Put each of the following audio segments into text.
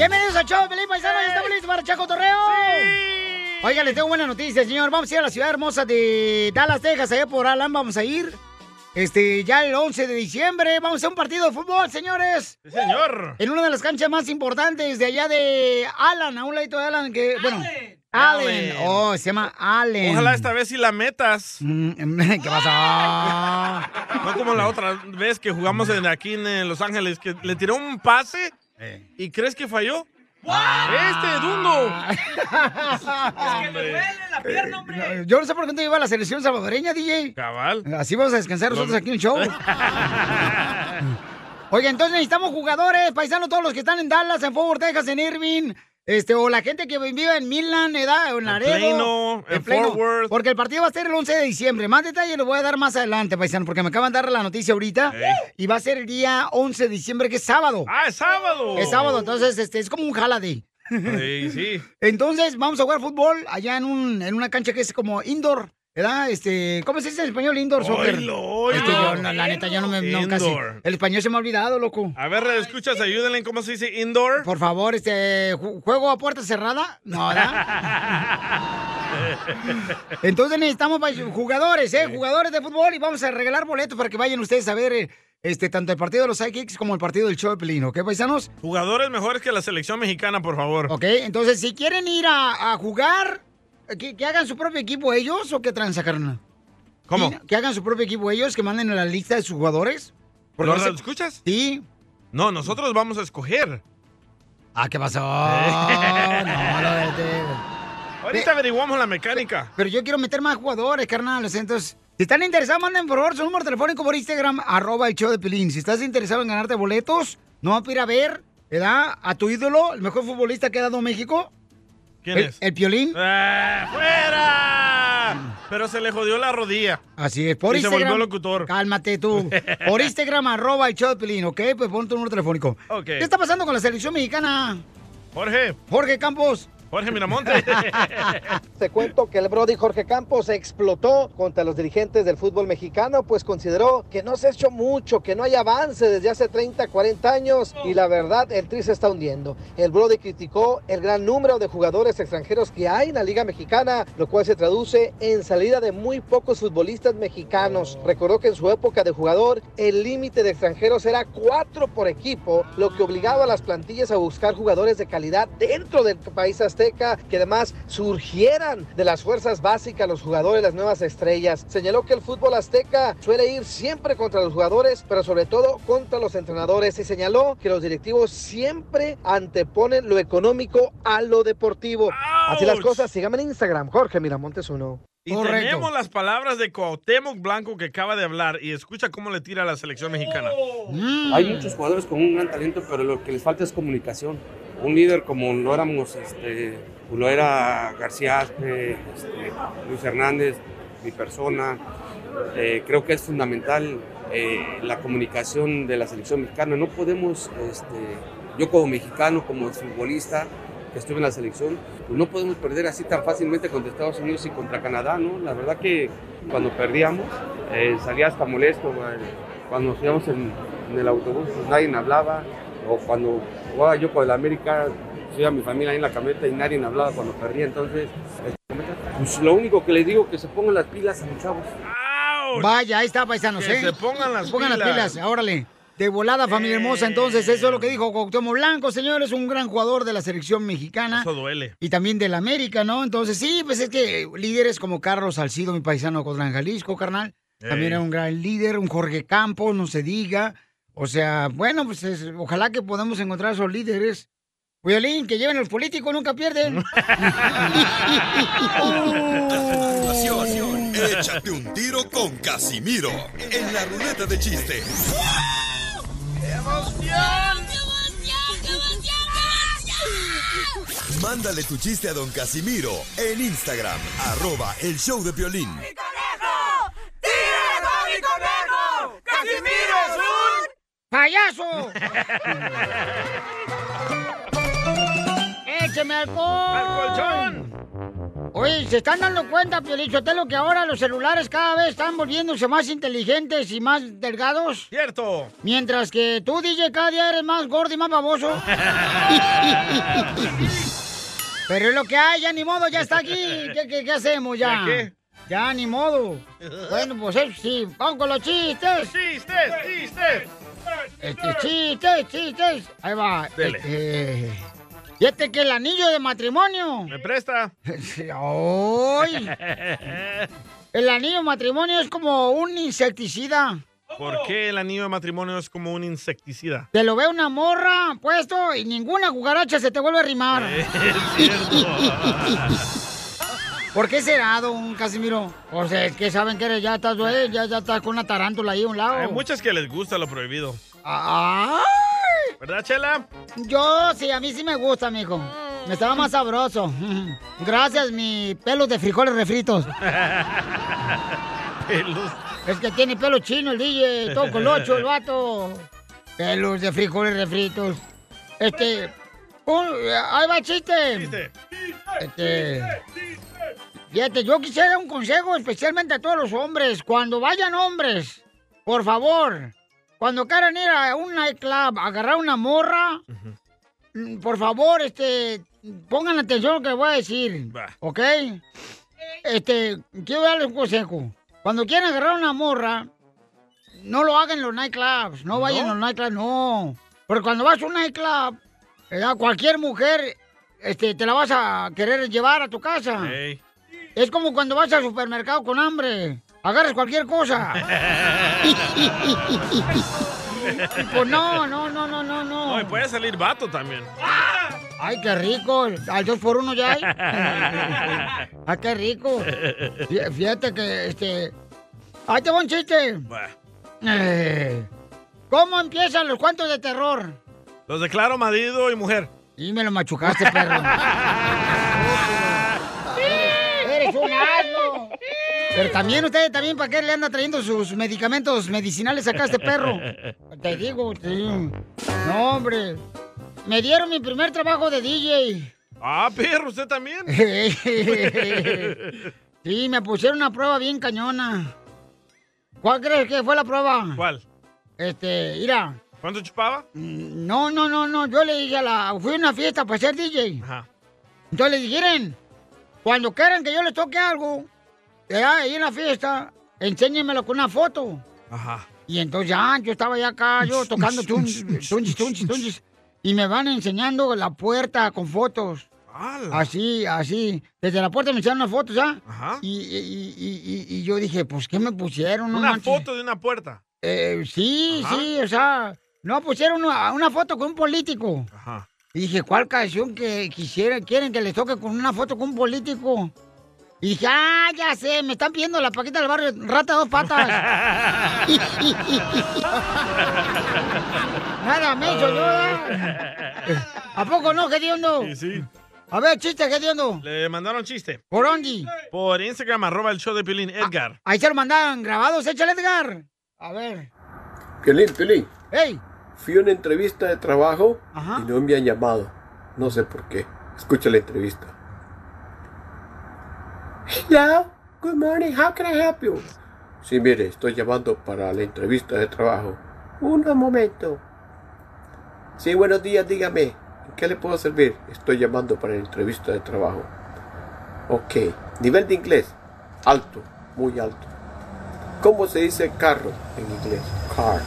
Bienvenidos a Show, Felipe Paisano, estamos listos para Chaco Torreo. Oiga, les tengo buena noticia, señor. Vamos a ir a la ciudad hermosa de Dallas, Texas, allá por Alan, vamos a ir. Este, ya el 11 de diciembre, vamos a hacer un partido de fútbol, señores. Sí, señor. En una de las canchas más importantes de allá de Alan, a un ladito de Alan, que, bueno, Allen. Oh, se llama Allen. Ojalá esta vez sí la metas. ¿Qué pasó? No como la otra vez que jugamos en- aquí en eh, Los Ángeles, que le tiró un pase y crees que falló. Este, Dundo. Hombre. Eh, Yo no sé por qué no te iba a la selección salvadoreña, DJ. Cabal. Así vamos a descansar nosotros aquí en el show. Oiga, entonces necesitamos jugadores, paisanos, todos los que están en Dallas, en Fort Worth, Texas, en Irving, este, o la gente que vive en Midland, edad, en Laredo. Plano, en Fort Worth. Porque el partido va a ser el 11 de diciembre. Más detalles les voy a dar más adelante, paisano, porque me acaban de dar la noticia ahorita. Y va a ser el día 11 de diciembre, que es sábado. ¡Ah, es sábado! Es sábado, entonces este, es como un holiday. Sí, sí. Entonces, vamos a jugar fútbol allá en, un, en una cancha que es como indoor, ¿verdad? Este, ¿Cómo se dice en español indoor soccer? Oílo, oílo. Este, yo, no, la neta, yo no me, no, casi. El español se me ha olvidado, loco. A ver, escuchas, ayúdenle en cómo se dice indoor. Por favor, este, ju- ¿juego a puerta cerrada? No, ¿verdad? Entonces necesitamos pa- jugadores, ¿eh? Jugadores de fútbol y vamos a regalar boletos para que vayan ustedes a ver eh, este, tanto el partido de los Sidekicks como el partido del show de Pelín, ¿ok, paisanos? Jugadores mejores que la selección mexicana, por favor. Ok, entonces si quieren ir a, a jugar, que, que hagan su propio equipo ellos o que traen carnal. ¿Cómo? Que hagan su propio equipo ellos, que manden a la lista de sus jugadores. ¿Lo no sé- escuchas? Sí. No, nosotros vamos a escoger. Ah, ¿qué pasó? no, lo Ahorita averiguamos la mecánica. Pero yo quiero meter más jugadores, carnales. Entonces, si están interesados, manden por favor su número telefónico por Instagram, arroba el show de Pelín. Si estás interesado en ganarte boletos, no vas a ir a ver, ¿verdad? A tu ídolo, el mejor futbolista que ha dado México. ¿Quién el, es? El Piolín. ¡Ah, ¡Fuera! Pero se le jodió la rodilla. Así es, por y se Instagram. volvió locutor. Cálmate tú. Por Instagram, arroba el show de Pelín, ¿ok? Pues pon tu número telefónico. Ok. ¿Qué está pasando con la selección mexicana? Jorge. Jorge Campos. Jorge Miramonte. Te cuento que el Brody Jorge Campos explotó contra los dirigentes del fútbol mexicano, pues consideró que no se ha hecho mucho, que no hay avance desde hace 30, 40 años y la verdad el tri se está hundiendo. El Brody criticó el gran número de jugadores extranjeros que hay en la Liga Mexicana, lo cual se traduce en salida de muy pocos futbolistas mexicanos. Recordó que en su época de jugador el límite de extranjeros era cuatro por equipo, lo que obligaba a las plantillas a buscar jugadores de calidad dentro del país azteca, que además surgieran de las fuerzas básicas los jugadores, las nuevas estrellas. Señaló que el fútbol azteca suele ir siempre contra los jugadores, pero sobre todo contra los entrenadores. Y señaló que los directivos siempre anteponen lo económico a lo deportivo. Así las cosas, síganme en Instagram, Jorge Miramontes uno. Y tenemos las palabras de Cuauhtémoc Blanco que acaba de hablar y escucha cómo le tira a la selección mexicana. Hay muchos jugadores con un gran talento, pero lo que les falta es comunicación. Un líder como lo éramos, este, lo era García Aspe, este, Luis Hernández, mi persona. Eh, creo que es fundamental eh, la comunicación de la selección mexicana. No podemos, este, yo como mexicano, como futbolista, que estuve en la selección, pues no podemos perder así tan fácilmente contra Estados Unidos y contra Canadá, ¿no? La verdad que cuando perdíamos eh, salía hasta molesto, cuando nos íbamos en, en el autobús pues nadie hablaba, o cuando jugaba yo con el América, subía a mi familia ahí en la camioneta y nadie hablaba cuando perdía, entonces pues lo único que les digo que se pongan las pilas a los chavos. Vaya, ahí está, paisanos, Que ¿eh? se pongan las pongan las pilas. pilas, órale. De volada, familia hermosa. Entonces, eso es lo que dijo Cuauhtémoc Blanco, señores, un gran jugador de la selección mexicana. Eso duele. Y también del América, ¿no? Entonces, sí, pues es que líderes como Carlos Salcido, mi paisano Cotlán, Jalisco, carnal. También era un gran líder, un Jorge Campos, no se diga. O sea, bueno, pues es- ojalá que podamos encontrar esos líderes. Violín, que lleven los políticos, nunca pierden. Échate un tiro con Casimiro en la ruleta de chiste. Mándale tu chiste a don Casimiro en Instagram, arroba el show de violín. ¡Casimiro es un ¡Payaso! ¡Écheme alcohol! ¡Al colchón! Oye, ¿se están dando cuenta, Piolichotelo, que ahora los celulares cada vez están volviéndose más inteligentes y más delgados? Cierto. Mientras que tú, DJ, cada día eres más gordo y más baboso. Pero es lo que hay, ya ni modo, ya está aquí. ¿Qué, qué- qué hacemos ya? ¿Ya qué? Ya ni modo. Bueno, pues eso sí, vamos con los chistes. ¡Chistes, chistes! Este, chistes, chistes. Ahí va. Dele. Este, fíjate que el anillo de matrimonio. ¿Me presta? ¡Ay! El anillo de matrimonio es como un insecticida. ¿Por qué el anillo de matrimonio es como un insecticida? Te lo ve una morra puesto y ninguna cucaracha se te vuelve a rimar. Es cierto. ¿Por qué será, don Casimiro? O sea, es que saben que eres- ya estás, ya, ya estás con una tarántula ahí a un lado. Hay muchas que les gusta lo prohibido. ¡Ay! ¿Verdad, Chela? Yo sí, a mí sí me gusta, mijo. Me estaba más sabroso. Gracias, mi pelos de frijoles refritos. Pelos. Es que tiene pelo chino el DJ, todo colocho el vato. Pelos de frijoles refritos. Este. un- ahí va el chiste. Chiste. Este. Fíjate, yo quisiera un consejo especialmente a todos los hombres. Cuando vayan hombres, por favor, cuando quieran ir a un nightclub a agarrar una morra, mm, por favor, este, pongan atención a lo que voy a decir. Va. ¿Ok? Este, quiero darles un consejo. Cuando quieran agarrar una morra, no lo hagan en los nightclubs. No vayan ¿No? a los nightclubs, no. Porque cuando vas a un nightclub, ¿verdad? cualquier mujer este, te la vas a querer llevar a tu casa. Ey. Es como cuando vas al supermercado con hambre. Agarras cualquier cosa. pues no, no, no, no, no, no. No, y puede salir vato también. Ay, qué rico. Al dos por uno ya hay. Ay, qué rico. Fí- Fíjate que, este... Ahí te va un chiste. Eh, ¿Cómo empiezan los cuentos de terror? Los declaro marido y mujer. Y me lo machucaste, perro. ¡Eres un asno! Pero también usted, también, ¿para qué le anda trayendo sus medicamentos medicinales acá a este perro? Te digo, digo. No, hombre. Me dieron mi primer trabajo de DJ. Ah, perro, usted también. Sí, me pusieron una prueba bien cañona. ¿Cuál crees que fue la prueba? ¿Cuál? Este, mira. ¿Cuánto chupaba? No, no, no, no. Yo le dije a la. Fui a una fiesta para ser DJ. Ajá. Entonces le dijeron, cuando quieran que yo les toque algo, ahí en la fiesta, enséñenmelo con una foto. Ajá. Y entonces ya, yo estaba ya acá, yo tocando tunchis, tunchis, tunchis, tunchis, y me van enseñando la puerta con fotos. ¡Hala! Así, así. Desde la puerta me enseñaron las fotos, ¿ya? Ajá. Y, y- y- y- y yo dije, pues, ¿qué me pusieron? No Una manches. foto de una puerta. Eh, sí, Ajá. sí, o sea, no pusieron una, una foto con un político. Ajá. Y dije, ¿cuál canción que quisiera, quieren que les toque con una foto con un político? Y dije, ah, ya sé, me están pidiendo la paquita del barrio, rata dos patas. Nada, me hizo yo. ¿A poco no, Gediondo? Sí, sí. A ver, chiste, Gediondo. Le mandaron chiste. ¿Por dónde? Por Instagram, arroba el show de Pilín, Edgar. Ahí se lo mandaron grabados, échale, Edgar. A ver. Piolín, Piolín, ¡Ey! fui a una entrevista de trabajo Ajá. y no me han llamado. No sé por qué. Escucha la entrevista. Hello, good morning, how can I help you? Sí, mire, estoy llamando para la entrevista de trabajo. Un momento. Sí, buenos días, dígame. ¿En qué le puedo servir? Estoy llamando para la entrevista de trabajo. Ok, nivel de inglés. Alto, muy alto. ¿Cómo se dice carro en inglés? Car.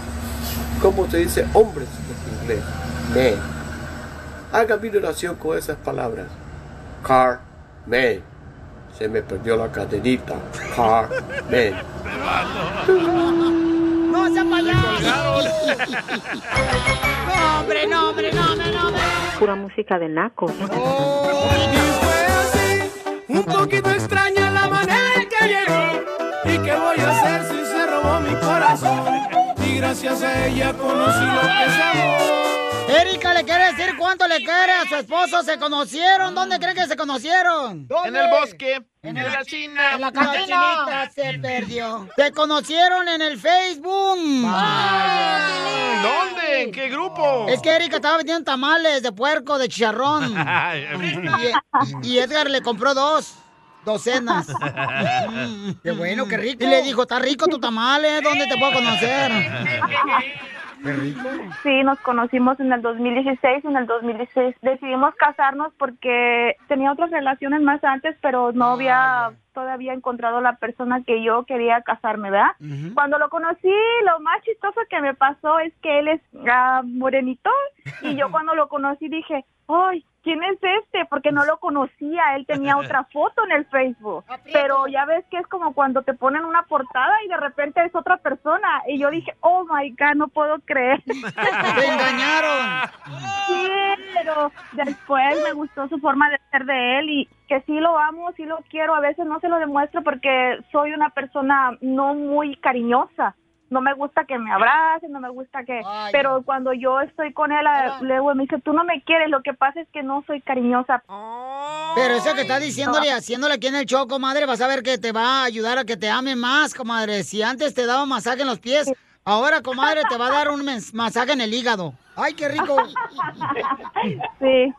¿Cómo se dice hombres en inglés? Man. Hágame una oración con esas palabras. Car, man. Se me perdió la cadenita. Car, man. ¡No se! ¡No, hombre, no, hombre, no, hombre, no, hombre! Pura música de naco. Oh, Un poquito extraña la manera en que llegó. ¿Y qué voy a hacer si se robó mi corazón? Y gracias a ella conocí lo que es amor. Le quiere decir cuánto le quiere a su esposo. ¿Se conocieron? ¿Dónde creen que se conocieron? En el bosque. En En el- la China. En la cantina. se perdió. Se conocieron en el Facebook. ¿Dónde? ¿En qué grupo? Es que Erika estaba vendiendo tamales de puerco, de chicharrón. Y, y- y Edgar le compró dos. docenas. Mm, qué bueno, qué rico. Y le dijo, está rico tu tamal, ¿eh? ¿Dónde te puedo conocer? Rico. Sí, nos conocimos en el 2016 y en el 2016 decidimos casarnos porque tenía otras relaciones más antes, pero no había todavía encontrado la persona que yo quería casarme, ¿verdad? Cuando lo conocí, lo más chistoso que me pasó es que él es ah, morenito y yo cuando lo conocí dije, ¡ay! ¿Quién es este? Porque no lo conocía, él tenía otra foto en el Facebook. Pero ya ves que es como cuando te ponen una portada y de repente es otra persona. Y yo dije, oh my God, no puedo creer. ¡Te engañaron! Sí, pero después me gustó su forma de ser de él y que sí lo amo, sí lo quiero. A veces no se lo demuestro porque soy una persona no muy cariñosa. No me gusta que me abracen, no me gusta que... Pero cuando yo estoy con él, a- luego me dice, tú no me quieres, lo que pasa es que no soy cariñosa. Pero eso que está diciéndole, haciéndole aquí en el show, comadre, vas a ver que te va a ayudar a que te ame más, comadre. Si antes te daba masaje en los pies, ahora, comadre, te va a dar un mes- masaje en el hígado. ¡Ay, qué rico! Sí.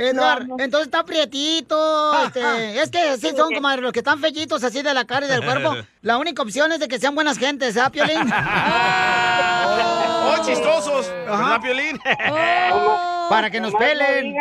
Edgar, No, no. entonces está prietito, este, es que así son, comadre, los que están fellitos así de la cara y del cuerpo, la única opción es de que sean buenas gentes, ¿ah, Piolín? ¡Oh, chistosos! ¿Verdad, Piolín? Para que nos pelen.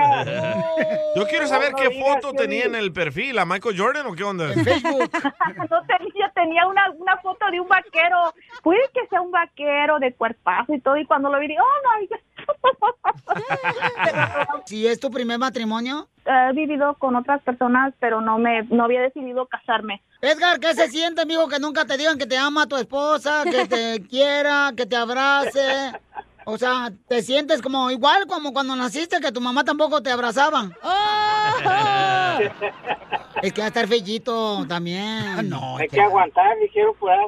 Yo quiero saber No qué foto tenía en el perfil, ¿a Michael Jordan o qué onda? no tenía, tenía una, una foto de un vaquero. Puede que sea un vaquero de cuerpazo y todo. Y cuando lo vi, dije, oh God. Si es tu primer matrimonio. He vivido con otras personas, pero no me no había decidido casarme. Edgar, ¿qué se siente, amigo, que nunca te digan que te ama tu esposa, que te quiera, que te abrace? O sea, ¿te sientes como igual como cuando naciste, que tu mamá tampoco te abrazaba? Es que va a estar fellito también. No, Hay que aguantar, y quiero curar.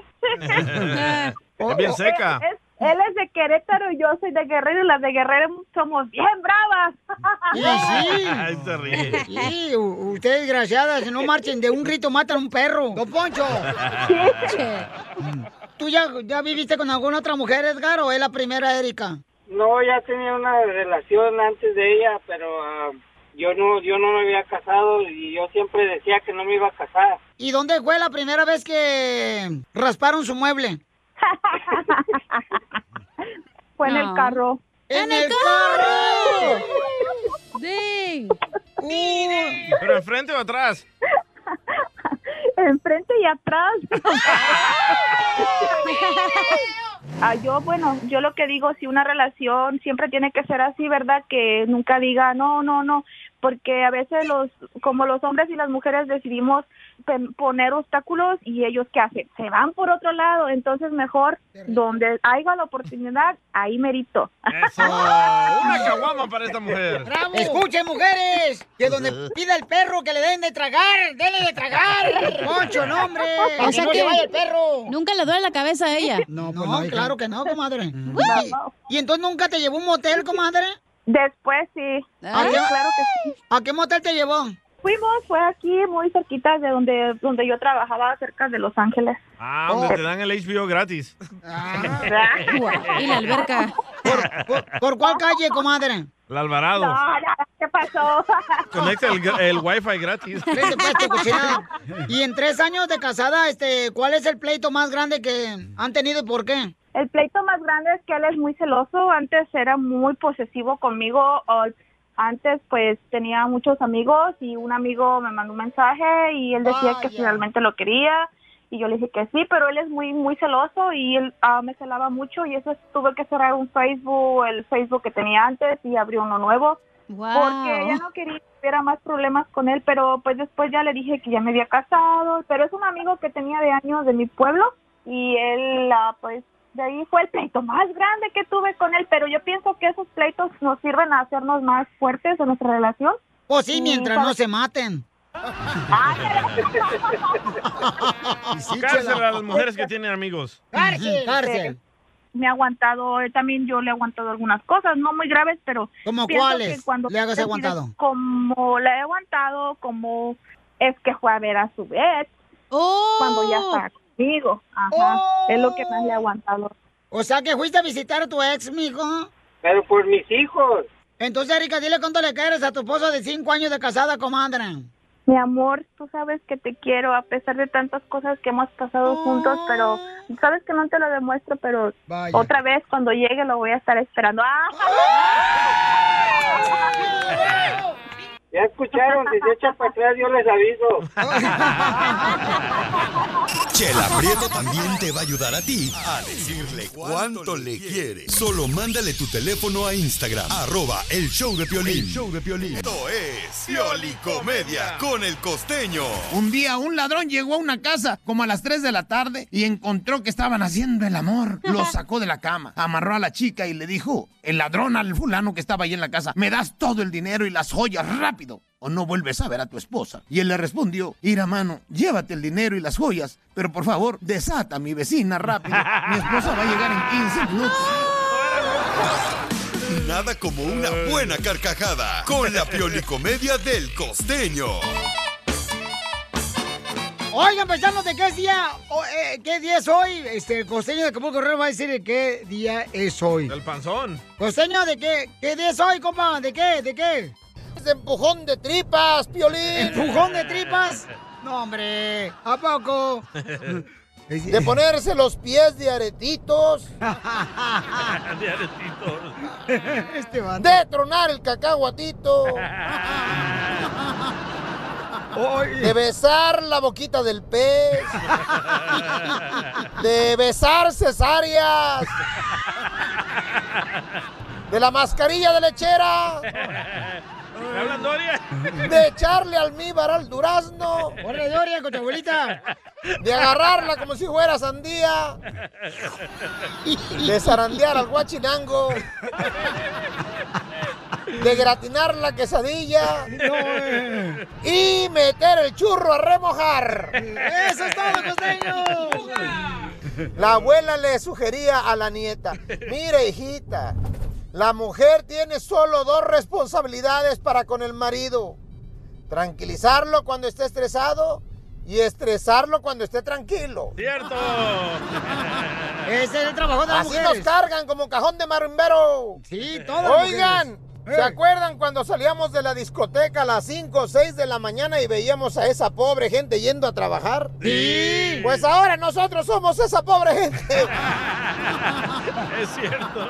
Es bien seca. Es- él es de Querétaro y yo soy de Guerrero y las de Guerrero somos bien bravas. Sí, sí. Sí, u- ustedes desgraciadas, no marchen de un grito, matan a un perro. ¡Don Poncho! ¿Tú ya, ya viviste con alguna otra mujer, Edgar, o es la primera, Erika? No, ya tenía una relación antes de ella, pero ah, yo no yo no me había casado y yo siempre decía que no me iba a casar. ¿Y dónde fue la primera vez que rasparon su mueble? Fue en el carro. ¡En el carro! ¿Pero enfrente o atrás? Enfrente y atrás. Ah, yo, bueno, yo lo que digo, si una relación siempre tiene que ser así, ¿verdad? Que nunca diga, no, no, no, porque a veces los, como los hombres y las mujeres decidimos poner obstáculos y ellos qué hacen, se van por otro lado, entonces mejor donde haya la oportunidad, ahí merito. Eso. Una caguama para esta mujer. Escuchen, mujeres, que donde pida el perro que le den de tragar, denle de tragar. Poncho, no, hombre. O que sea no que vaya el perro. Nunca le duele la cabeza a ella. No, no claro que no, comadre. ¿Y, y entonces nunca te llevó un motel, comadre? Después sí. ¿A qué, claro que sí. ¿A qué motel te llevó? Fuimos, fue aquí muy cerquita de donde, donde yo trabajaba, cerca de Los Ángeles. Ah, donde te dan el HBO gratis. Y la alberca. ¿Por, por cuál calle, comadre? El Alvarado. No, no, ¿qué pasó? Conecta el, el wifi gratis. Vete, pues. Y en tres años de casada, este, ¿cuál es el pleito más grande que han tenido y por qué? El pleito más grande es que él es muy celoso. Antes era muy posesivo conmigo. o antes, pues, tenía muchos amigos y un amigo me mandó un mensaje y él decía que si realmente lo quería. Y yo le dije que sí, pero él es muy, muy celoso y él ah, me celaba mucho y eso tuve que cerrar un Facebook, el Facebook que tenía antes y abrió uno nuevo. Porque ella no quería que hubiera más problemas con él, pero pues después ya le dije que ya me había casado, pero es un amigo que tenía de años de mi pueblo y él, ah, pues de ahí fue el pleito más grande que tuve con él, pero yo pienso que esos pleitos nos sirven a hacernos más fuertes en nuestra relación. Pues sí, Y, mientras no se maten. Cárcel a las mujeres que tienen amigos. Cárcel, cárcel. Me ha aguantado, él también yo le he aguantado algunas cosas, no muy graves, pero... ¿Cómo pienso cuáles que cuando le hagas decides aguantado? Como le he aguantado, como es que fue a ver a su vez, cuando ya está conmigo. Ajá, es lo que más le he aguantado. O sea, que fuiste a visitar a tu ex, mijo. Pero por mis hijos. Entonces, Erika, dile cuánto le quieres a tu esposo de cinco años de casada, comadre. Mi amor, tú sabes que te quiero a pesar de tantas cosas que hemos pasado juntos, pero sabes que no te lo demuestro, pero Vaya. otra vez cuando llegue lo voy a estar esperando. ¡Ah! Ya escucharon, si se echan para atrás yo les aviso. Chela Prieto también te va a ayudar a ti a decirle cuánto le quiere. Solo mándale tu teléfono a Instagram, arroba el show de Piolín. El show de Piolín. Esto es Piolicomedia con el costeño. Un día un ladrón llegó a una casa como a las 3 de la tarde y encontró que estaban haciendo el amor. Lo sacó de la cama, amarró a la chica y le dijo, el ladrón al fulano que estaba ahí en la casa, me das todo el dinero y las joyas rápido o no vuelves a ver a tu esposa. Y él le respondió, ira mano, llévate el dinero y las joyas, pero por favor, desata a mi vecina rápido. Mi esposa va a llegar en 15 minutos. Nada como una buena carcajada con la Piolicomedia del costeño. Oigan, paisanos, ¿de qué es día? eh, ¿Qué día es hoy? Este, el costeño de Acapulco Guerrero va a decir de qué día es hoy. Del panzón. Costeño, ¿de qué? ¿Qué día es hoy, compa? ¿De qué? ¿De qué? De empujón de tripas, Piolín. ¿Empujón de tripas? No, hombre, ¿a poco? De ponerse los pies de aretitos. De aretitos. Este De tronar el cacahuatito. De besar la boquita del pez. De besar cesáreas. De la mascarilla de lechera. ¿Me hablan, Doria? De echarle almíbar al durazno. ¡Órale, Doria, con tu abuelita! De agarrarla como si fuera sandía. De zarandear al guachinango. De gratinar la quesadilla. eh. Y meter el churro a remojar. ¡Eso es todo, costeño! La abuela le sugería a la nieta, mire hijita, la mujer tiene solo dos responsabilidades para con el marido. Tranquilizarlo cuando esté estresado y estresarlo cuando esté tranquilo. ¡Cierto! Ese es el trabajo de las Así nos mujeres. cargan como cajón de marimbero. Sí, todas Oigan, mujeres. ¿se acuerdan cuando salíamos de la discoteca a las 5 o 6 de la mañana y veíamos a esa pobre gente yendo a trabajar? Sí. Pues ahora nosotros somos esa pobre gente. Es cierto.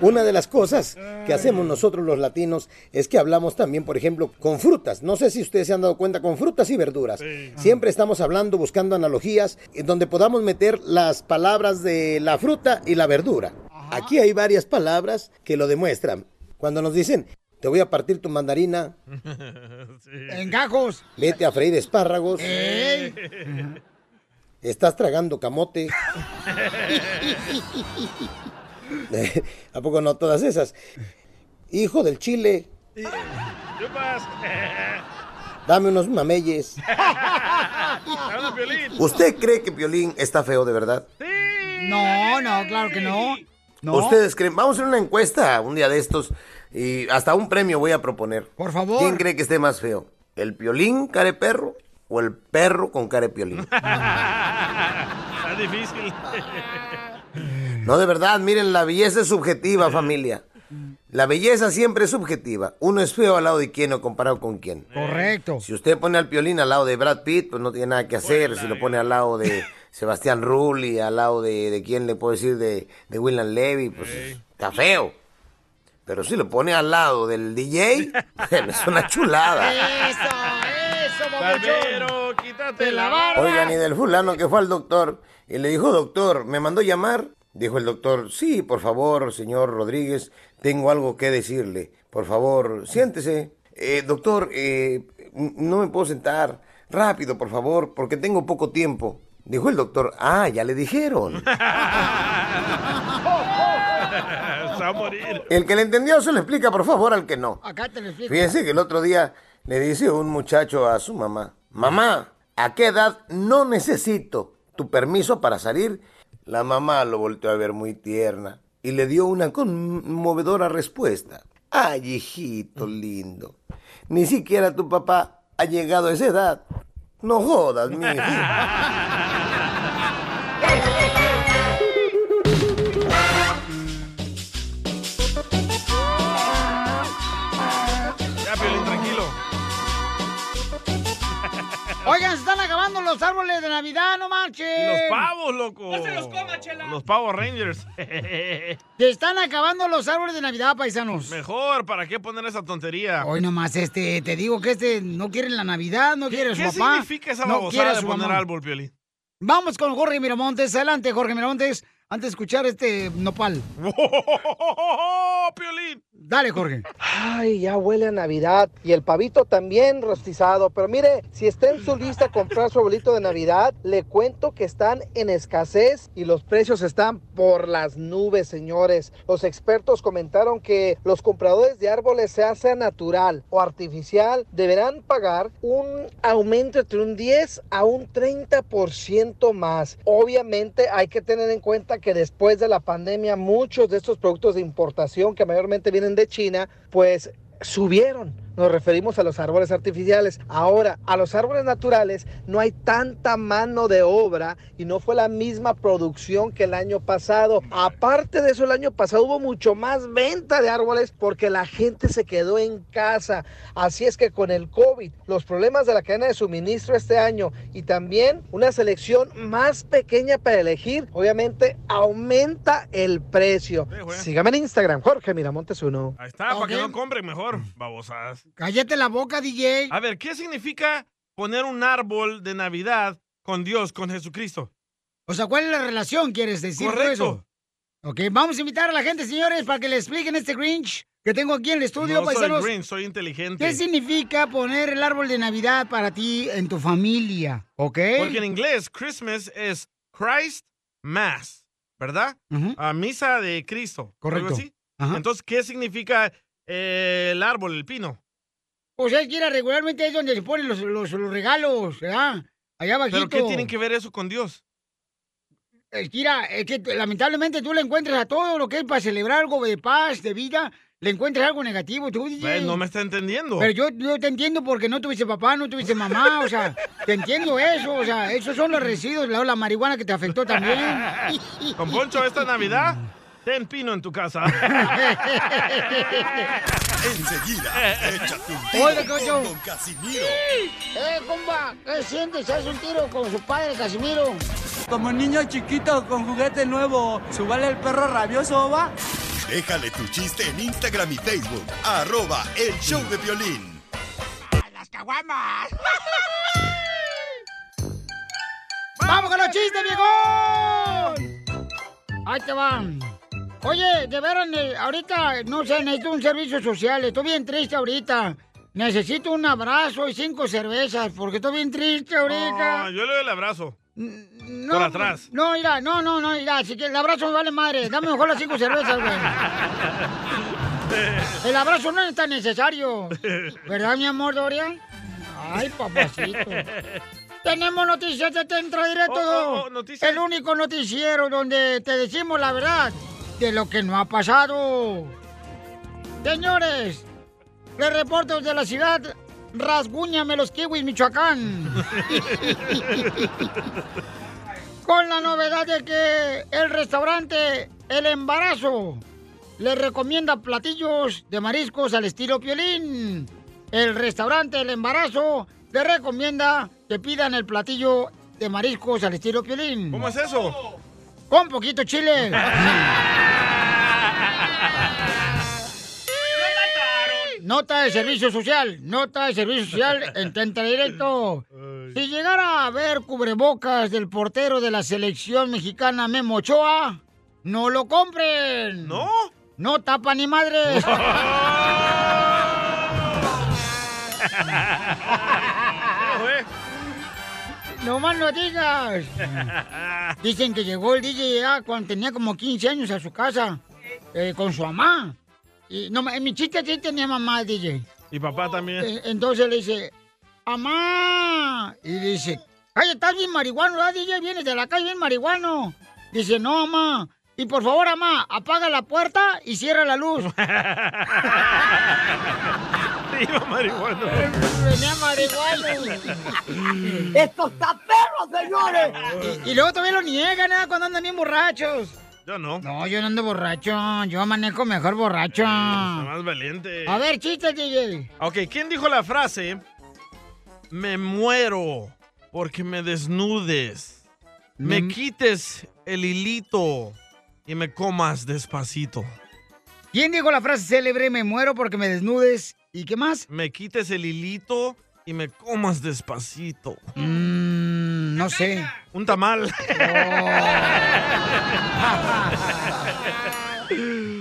Una de las cosas que hacemos nosotros los latinos es que hablamos también, por ejemplo, con frutas. No sé si ustedes se han dado cuenta, con frutas y verduras. Siempre estamos hablando, buscando analogías en donde podamos meter las palabras de la fruta y la verdura. Aquí hay varias palabras que lo demuestran. Cuando nos dicen, te voy a partir tu mandarina, En gajos. vete a freír espárragos, estás tragando camote. ¿A poco no todas esas? Hijo del chile, dame unos mameyes. ¿Usted cree que Piolín está feo de verdad? No, no, claro que no. No. ¿Ustedes creen? Vamos a hacer una encuesta un día de estos y hasta un premio voy a proponer. Por favor. ¿Quién cree que esté más feo? ¿El Piolín care perro o el perro con care Piolín? Está difícil. No, de verdad, miren, la belleza es subjetiva, familia. La belleza siempre es subjetiva. Uno es feo al lado de quién o comparado con quién. Correcto. Si usted pone al Piolín al lado de Brad Pitt, pues no tiene nada que hacer. Si lo pone al lado de Sebastián Rulli, al lado de, de quién le puedo decir, de, de William Levy, pues está feo. Pero si lo pone al lado del DJ, es una chulada. Eso, eso. Barbero, quítate la barba. Oigan, y del fulano que fue al doctor y le dijo, doctor, ¿me mandó llamar? Dijo el doctor, sí, por favor, señor Rodríguez, tengo algo que decirle. Por favor, siéntese. "Eh, doctor, eh, no me puedo sentar. Rápido, por favor, porque tengo poco tiempo. Dijo el doctor, ah, ya le dijeron. A morir. El que le entendió se lo explica, por favor, al que no. Acá te lo explico. Fíjense que el otro día le dice un muchacho a su mamá, mamá, ¿a qué edad no necesito tu permiso para salir? La mamá lo volteó a ver muy tierna y le dio una conmovedora respuesta. Ay, hijito lindo, ni siquiera tu papá ha llegado a esa edad. No jodas, mi. Ya, Piolín, tranquilo. los árboles de Navidad, no marches. Y los pavos, loco. No se los coma, chela. Los pavos Rangers. Se están acabando los árboles de Navidad, paisanos. Mejor, ¿para qué poner esa tontería? Hoy nomás, este, te digo que este no quiere la Navidad, no quiere su ¿Qué papá. significa esa no quiere babosada de poner mamá. árbol, Piolín? Vamos con Jorge Miramontes. Adelante, Jorge Miramontes. Antes de escuchar este nopal. Piolín! Dale, Jorge. Ay, ya huele a Navidad. Y el pavito también rostizado. Pero mire, si está en su lista comprar su arbolito de Navidad, le cuento que están en escasez y los precios están por las nubes, señores. Los expertos comentaron que los compradores de árboles, sea sea natural o artificial, deberán pagar un aumento entre un 10 a un 30% más. Obviamente hay que tener en cuenta que después de la pandemia muchos de estos productos de importación que mayormente vienen de China, pues subieron. Nos referimos a los árboles artificiales. Ahora, a los árboles naturales no hay tanta mano de obra y no fue la misma producción que el año pasado. Aparte de eso, el año pasado hubo mucho más venta de árboles porque la gente se quedó en casa. Así es que con el COVID, los problemas de la cadena de suministro este año y también una selección más pequeña para elegir, obviamente aumenta el precio. Sígame en Instagram, Jorge Miramontes uno. Ahí está, para que no compren mejor, babosadas. Cállate la boca, DJ. A ver, ¿qué significa poner un árbol de Navidad con Dios, con Jesucristo? O sea, ¿cuál es la relación, quieres decir Correcto. eso? Ok, vamos a invitar a la gente, señores, para que le expliquen este Grinch que tengo aquí en el estudio, no soy green, soy inteligente. ¿Qué significa poner el árbol de Navidad para ti en tu familia? ¿Ok? Porque en inglés, Christmas es Christ Mass, ¿verdad? A misa de Cristo. Correcto. ¿Algo así? Ajá. Entonces, ¿qué significa eh, el árbol, el pino? O sea, es que regularmente es donde se ponen los, los, los regalos, ¿verdad? Allá abajito. ¿Pero qué tienen que ver eso con Dios? Es que, mira, es que lamentablemente tú le encuentras a todo lo que es para celebrar algo de paz, de vida, le encuentras algo negativo. Tú, DJ. Ve, no me está entendiendo. Pero yo, yo te entiendo porque no tuviste papá, no tuviste mamá, o sea, te entiendo eso, o sea, esos son los residuos, la, la marihuana que te afectó también. Con Poncho, esta Navidad, ten pino en tu casa. Enseguida, échate un tiro con Casimiro. ¡Eh, compa! ¿Qué sientes? ¿Haz un tiro con su padre, Casimiro? Como niño chiquito con juguete nuevo, ¿subale el perro rabioso, va? Déjale tu chiste en Instagram y Facebook. Arroba El Show de Violín. ¡Las caguamas! ¡Vamos con los chistes, viejón! Ahí te van. Oye, de veras, ahorita, no sé, necesito un servicio social. Estoy bien triste ahorita. Necesito un abrazo y cinco cervezas, porque estoy bien triste ahorita. No, yo le doy el abrazo. No, Por atrás. No, mira, no, no, no, mira, así que el abrazo me vale madre. Dame mejor las cinco cervezas, güey. El abrazo no es tan necesario. ¿Verdad, mi amor, Dorian? Ay, papacito. Tenemos noticias de Tentra Directo. Oh, oh, oh. El único noticiero donde te decimos la verdad de lo que no ha pasado. Señores, les reporto de la ciudad Rasguñame los kiwis, Michoacán. Con la novedad de que el restaurante El Embarazo le recomienda platillos de mariscos al estilo piolín. El restaurante El Embarazo le recomienda que pidan el platillo de mariscos al estilo piolín. ¿Cómo es eso? Con poquito chile. Nota de servicio social, nota de servicio social en Tenta Directo. Si llegara a haber cubrebocas del portero de la selección mexicana Memo Ochoa, no lo compren. ¿No? No tapa ni madre. No más no digas. Dicen que llegó el DJ ya cuando tenía como 15 años a su casa eh, con su mamá. Y no, mi chica sí tenía mamá, DJ. Y papá también. Eh, Entonces le dice, ¡Mamá! Y dice, ¡Ay, estás bien marihuano, ¿verdad, DJ? Vienes de la calle bien marihuano. Dice, no, mamá. Y por favor, mamá, apaga la puerta y cierra la luz. Iba marihuano. Venía marihuano. ¡Esto está perro, señores! Y, y luego todavía lo niegan, ¿eh? Cuando andan bien borrachos. Yo no. No, yo no ando borracho. Yo manejo mejor borracho. Más valiente. A ver, chistes, DJ. Ok, ¿quién dijo la frase? Me muero Porque me desnudes, me Mm. quites el hilito y me comas despacito. ¿Quién dijo la frase célebre, me muero porque me desnudes? ¿Y qué más? Me quites el hilito y me comas despacito. Mm, no sé. Un tamal.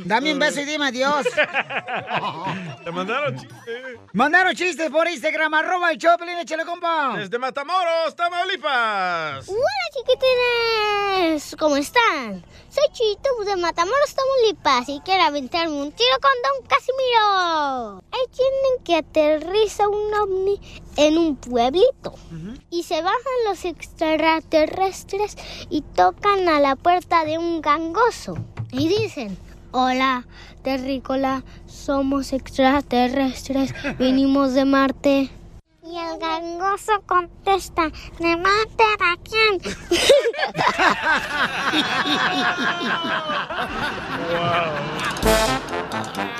Dame un beso y dime adiós. Te mandaron chistes. Mandaron chistes por Instagram, arroba el Choplin, échale compa. Desde Matamoros, Tamaulipas. Hola chiquitines, ¿cómo están? Soy Chito de Matamoros, Tamaulipas y quiero aventarme un tiro con Don Casimiro. Ahí tienen que aterriza un ovni en un pueblito y se bajan los extraterrestres y tocan a la puerta de un gangoso y dicen, hola, terrícola, somos extraterrestres, vinimos de Marte. Y el gangoso contesta, ¿de Marte a quién?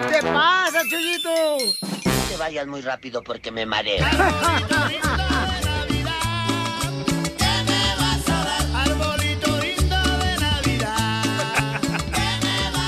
¿Qué pasa, Chuyito? No te vayas muy rápido porque me mareo.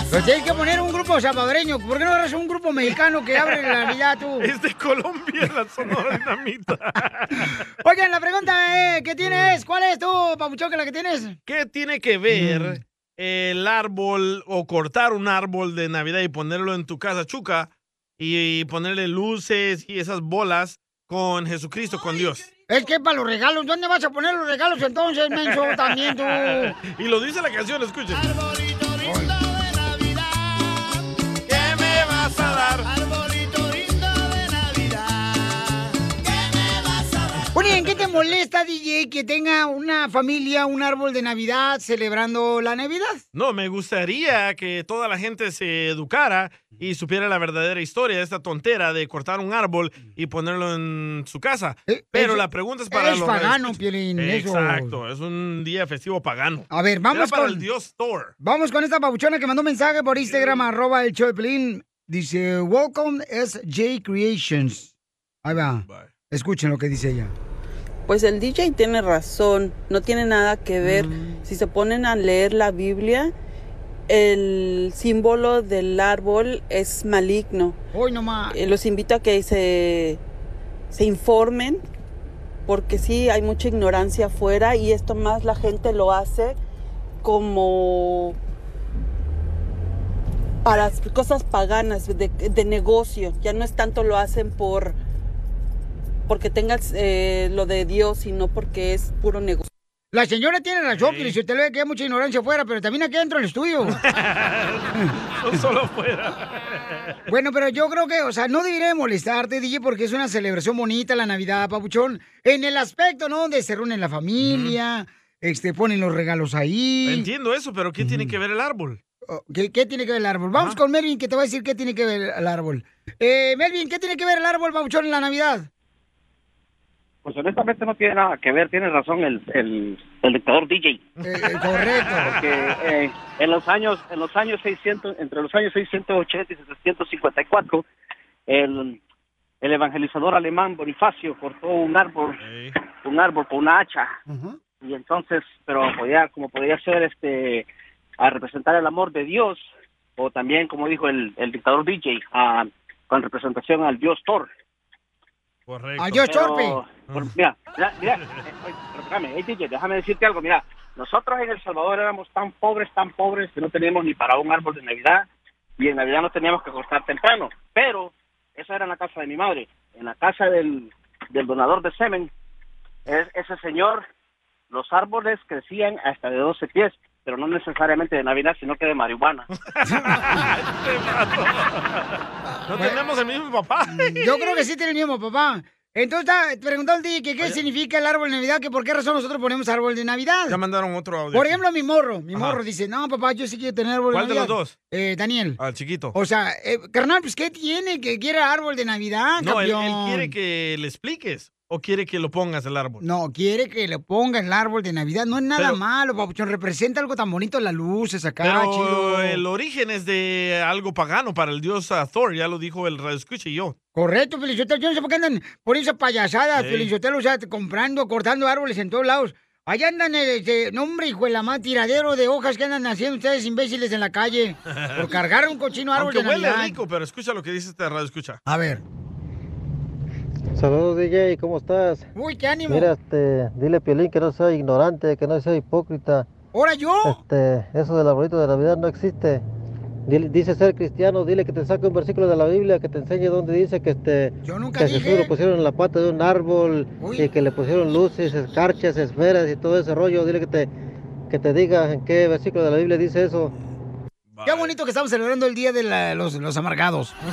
Pero tienes que poner un grupo salvadoreño. ¿Por qué no agarras un grupo mexicano que abre la Navidad tú? Es de Colombia, la Sonora Dinamita. Oigan, la pregunta es, ¿qué tienes? ¿Cuál es tú, Papuchón, que la que tienes? ¿Qué tiene que ver el árbol o cortar un árbol de Navidad y ponerlo en tu casa, Chuca, y ponerle luces y esas bolas con Jesucristo, con Dios? Es que para los regalos, ¿dónde vas a poner los regalos entonces, menso, también tú? Y lo dice la canción, escuchen. ¿Qué vas a dar? Oye, ¿en qué te molesta, DJ, que tenga una familia, un árbol de Navidad celebrando la Navidad? No, me gustaría que toda la gente se educara y supiera la verdadera historia de esta tontera de cortar un árbol y ponerlo en su casa. Pero eso- la pregunta es para es los pagano. Piolín, eso. Exacto, es un día festivo pagano. A ver, vamos Era para con- el Dios Store. Vamos con esta papuchona que mandó un mensaje por Instagram, arroba el show de Pelín. Dice, welcome SJ Creations. Ahí va. Escuchen lo que dice ella. Pues el DJ tiene razón, no tiene nada que ver. Si se ponen a leer la Biblia, el símbolo del árbol es maligno. Hoy nomás. Eh, los invito a que se, se informen, porque sí, hay mucha ignorancia afuera y esto más la gente lo hace como para cosas paganas, de, de negocio. Ya no es tanto lo hacen por porque tengas eh, lo de Dios, sino porque es puro negocio. La señora tiene razón, si usted le ve que hay mucha ignorancia afuera, pero también aquí dentro del estudio. No solo afuera. Bueno, pero yo creo que, o sea, no debería molestarte, DJ, porque es una celebración bonita la Navidad, papuchón. En el aspecto, ¿no? Donde se reúne la familia, este, ponen los regalos ahí. Entiendo eso, pero ¿qué tiene que ver el árbol? Oh, ¿Qué, qué tiene que ver el árbol? Vamos con Melvin, que te va a decir qué tiene que ver el árbol. Eh, Melvin, ¿qué tiene que ver el árbol, papuchón, en la Navidad? Pues honestamente no tiene nada que ver, tiene razón el, el, el dictador DJ. correcto. Porque eh, en los años en los años 600, entre los años 680 y 754, el, el evangelizador alemán Bonifacio cortó un árbol, un árbol con una hacha. Y entonces, pero podía, como podía ser este, a representar el amor de Dios, o también, como dijo el, el dictador DJ, a, con representación al Dios Thor. Correcto. Al Dios Torpe. mira, mira, mira, eh, hey, DJ, déjame decirte algo, mira, nosotros en El Salvador éramos tan pobres, tan pobres, que no teníamos ni para un árbol de Navidad, y en Navidad no teníamos que cortar temprano, pero esa era en la casa de mi madre, en la casa del, del donador de semen, es- ese señor, los árboles crecían hasta de 12 pies, pero no necesariamente de Navidad, sino que de marihuana. No tenemos el mismo papá. Yo creo que sí tiene el mismo papá. Entonces, al DJ que qué significa el árbol de Navidad, que por qué razón nosotros ponemos árbol de Navidad. Ya mandaron otro audio. Por ejemplo, mi morro, mi Ajá. morro dice, no, papá, yo sí quiero tener árbol ¿Cuál de de Navidad. los dos? Eh, Daniel. Al chiquito. O sea, eh, carnal, pues, ¿qué tiene que quiere árbol de Navidad, No, él, quiere que le expliques. O quiere que lo pongas el árbol? No, quiere que le ponga el árbol de Navidad. No es nada Pero- malo, papuchón. Representa algo tan bonito, las luces acá, Pero chido. el origen es de algo pagano para el dios Thor, ya lo dijo el radio escucha y yo. Correcto, Felicitelo. Yo no sé por qué andan por esas payasadas. Felicitelo, o sea, comprando, cortando árboles en todos lados. Allá andan, este, no hombre, hijo de la más tiradero de hojas que andan haciendo ustedes imbéciles en la calle. Por cargar un cochino árbol Aunque de huele Navidad. rico, pero escucha lo que dice este radio escucha. A ver. Saludos DJ, ¿cómo estás? Uy, qué ánimo. Mira, este, dile a Piolín que no sea ignorante, que no sea hipócrita. ¿Ahora yo? Este, eso del arbolito de Navidad no existe. Dile- dice ser cristiano, dile que te saque un versículo de la Biblia que te enseñe donde dice que este nunca que dije. Jesús lo pusieron en la pata de un árbol y que le pusieron luces, escarchas, esferas y todo ese rollo. Dile que te que te diga en qué versículo de la Biblia dice eso. Qué bonito que estamos celebrando el Día de la- los, los Amargados.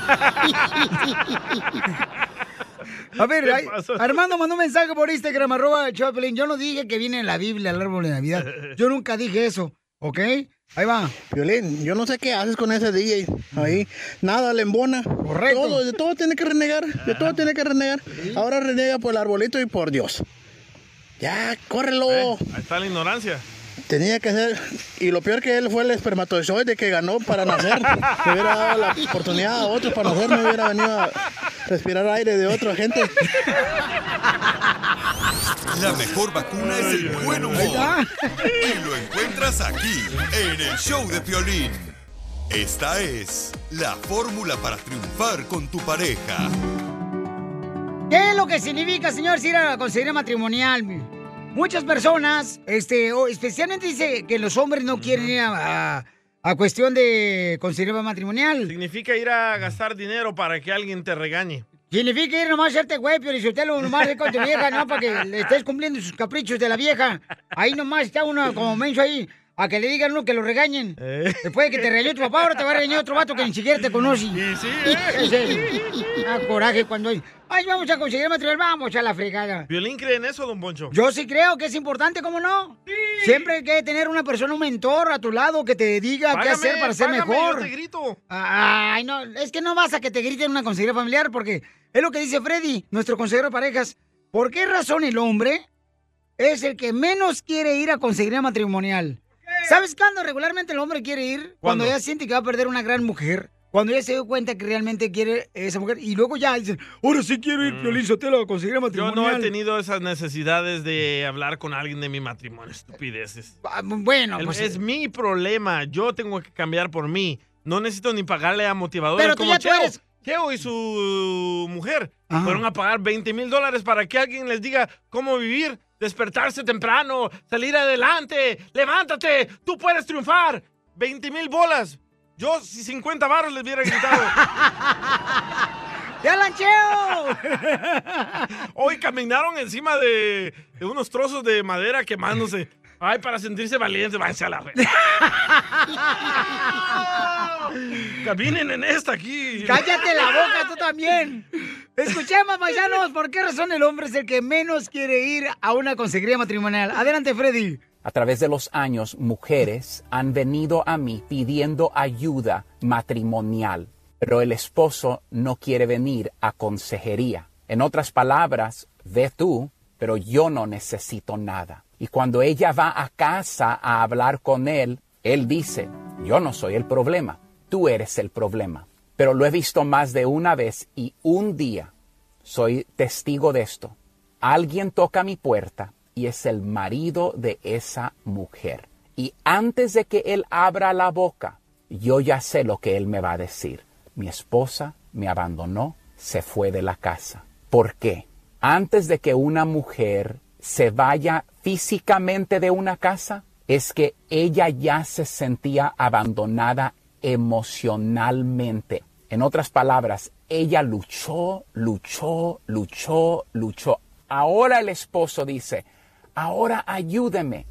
A ver, ay, Armando mandó un mensaje por Instagram, arroba Choplin. Yo no dije que viene en la Biblia el árbol de Navidad. Yo nunca dije eso, ¿ok? Ahí va. Violín, yo no sé qué haces con ese DJ ahí. Nada le embona. Correcto. Todo, de todo tiene que renegar. De todo tiene que renegar. Ahora renega por el arbolito y por Dios. Ya, córrelo. Ahí está la ignorancia. Tenía que ser. Y lo peor que él fue el espermatozoide que ganó para nacer. Me hubiera dado la oportunidad a otros para nacer. Me hubiera venido a respirar aire de otra gente. La mejor vacuna es el buen humor. Y lo encuentras aquí, en el show de Piolín. Esta es la fórmula para triunfar con tu pareja. ¿Qué es lo que significa, señor, ir a la consejería matrimonial? Muchas personas, este, o especialmente dice que los hombres no quieren ir a, a- a cuestión de consejería matrimonial. Significa ir a gastar dinero para que alguien te regañe. Significa ir nomás a hacerte güey, pero si usted lo nomás con tu vieja, no, para que le estés cumpliendo sus caprichos de la vieja. Ahí nomás está uno como menso ahí, a que le digan uno que lo regañen. Después de que te regañó tu papá, ahora te va a regañar otro vato que ni siquiera te conoce. Y sí, ¿eh? Ah, coraje cuando hay. Ay, vamos a conseguir material, vamos a la fregada. ¿Violín cree en eso, don Poncho? Yo sí creo que es importante, ¿cómo no? Siempre hay que tener una persona, un mentor a tu lado que te diga qué hacer para ser págame, mejor. yo te grito. Ay, no, es que no vas a que te griten una consejería familiar porque es lo que dice Freddy, nuestro consejero de parejas. ¿Por qué razón el hombre es el que menos quiere ir a consejería matrimonial? ¿Sabes cuándo regularmente el hombre quiere ir? Cuando ¿Cuándo? ya siente que va a perder una gran mujer. Cuando ya se dio cuenta que realmente quiere esa mujer. Y luego ya dicen, ahora sí quiero ir, Piolín Sotelo, a consejería Mm. Yo no he tenido esas necesidades de hablar con alguien de mi matrimonio, estupideces. Bueno, El- pues... es mi problema. Yo tengo que cambiar por mí. No necesito ni pagarle a motivadores Pero tú como ya tú Cheo. eres- Cheo y su mujer fueron a pagar 20 mil dólares para que alguien les diga cómo vivir, despertarse temprano, salir adelante, levántate, tú puedes triunfar. 20 mil bolas. Yo, si 50 barros les hubiera gritado. ¡Ya lancheo! Hoy caminaron encima de, de unos trozos de madera quemándose. Ay, para sentirse valientes, váyanse a la red. Caminen en esta aquí. ¡Cállate la boca tú también! Escuchemos, paisanos, ¿por qué razón el hombre es el que menos quiere ir a una consejería matrimonial? Adelante, Freddy. A través de los años, mujeres han venido a mí pidiendo ayuda matrimonial, pero el esposo no quiere venir a consejería. En otras palabras, ve tú, pero yo no necesito nada. Y cuando ella va a casa a hablar con él, él dice, yo no soy el problema, tú eres el problema. Pero lo he visto más de una vez y un día soy testigo de esto. Alguien toca mi puerta y es el marido de esa mujer. Y antes de que él abra la boca, yo ya sé lo que él me va a decir. Mi esposa me abandonó, se fue de la casa. ¿Por qué? Antes de que una mujer se vaya físicamente de una casa, es que ella ya se sentía abandonada emocionalmente. En otras palabras, ella luchó, luchó, luchó, luchó. Ahora el esposo dice, ahora ayúdeme.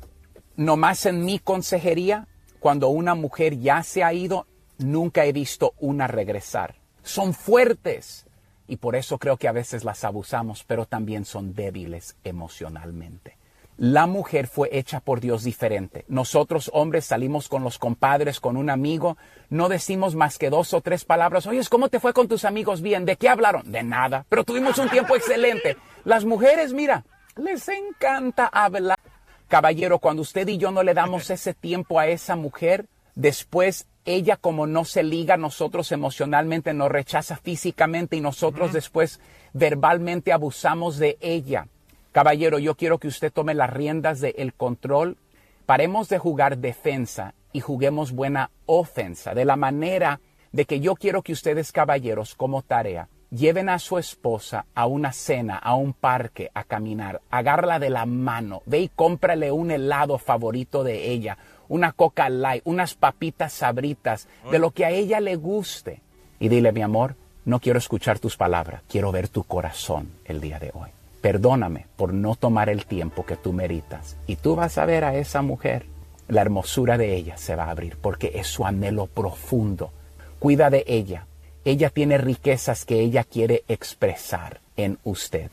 Nomás en mi consejería, cuando una mujer ya se ha ido, nunca he visto una regresar. Son fuertes y por eso creo que a veces las abusamos, pero también son débiles emocionalmente. La mujer fue hecha por Dios diferente. Nosotros hombres salimos con los compadres, con un amigo, no decimos más que dos o tres palabras. Oye, ¿cómo te fue con tus amigos? Bien, ¿de qué hablaron? De nada, pero tuvimos un tiempo excelente. Las mujeres, mira, les encanta hablar. Caballero, cuando usted y yo no le damos ese tiempo a esa mujer, después ella como no se liga a nosotros emocionalmente, nos rechaza físicamente y nosotros después verbalmente abusamos de ella. Caballero, yo quiero que usted tome las riendas del control. Paremos de jugar defensa y juguemos buena ofensa, de la manera de que yo quiero que ustedes, caballeros, como tarea, lleven a su esposa a una cena, a un parque, a caminar, agárrala de la mano, ve y cómprale un helado favorito de ella, una coca light, unas papitas sabritas, de lo que a ella le guste. Y dile, mi amor, no quiero escuchar tus palabras, quiero ver tu corazón el día de hoy. Perdóname por no tomar el tiempo que tú meritas. Y tú vas a ver a esa mujer, la hermosura de ella se va a abrir porque es su anhelo profundo. Cuida de ella. Ella tiene riquezas que ella quiere expresar en usted.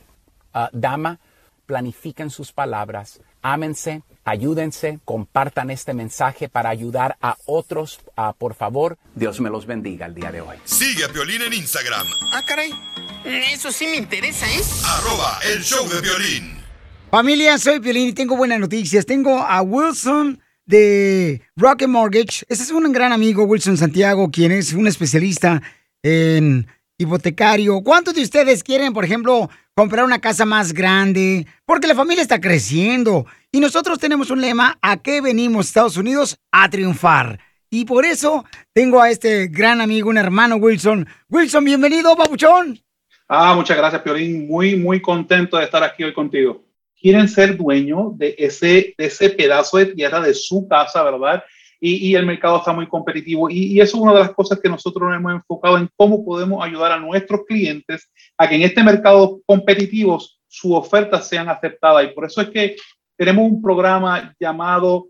Ah, dama, planifiquen sus palabras, ámense, ayúdense, compartan este mensaje para ayudar a otros. Por favor, Dios me los bendiga el día de hoy. Sigue a Piolín en Instagram, Ah, caray. Eso sí me interesa, ¿eh? arroba el show de violín. Familia, soy Piolín y tengo buenas noticias. Tengo a Wilson de Rocket Mortgage. Este es un gran amigo, Wilson Santiago, quien es un especialista en hipotecario. ¿Cuántos de ustedes quieren, por ejemplo, comprar una casa más grande? Porque la familia está creciendo. Y nosotros tenemos un lema, ¿a qué venimos Estados Unidos? A triunfar. Y por eso tengo a este gran amigo, un hermano Wilson. Wilson, bienvenido, papuchón. Ah, muchas gracias, Piolín. Muy, muy contento de estar aquí hoy contigo. Quieren ser dueños de ese, de ese pedazo de tierra de su casa, ¿verdad? Y, el mercado está muy competitivo. Y, eso es una de las cosas que nosotros nos hemos enfocado en cómo podemos ayudar a nuestros clientes a que en este mercado competitivo sus ofertas sean aceptadas. Y por eso es que tenemos un programa llamado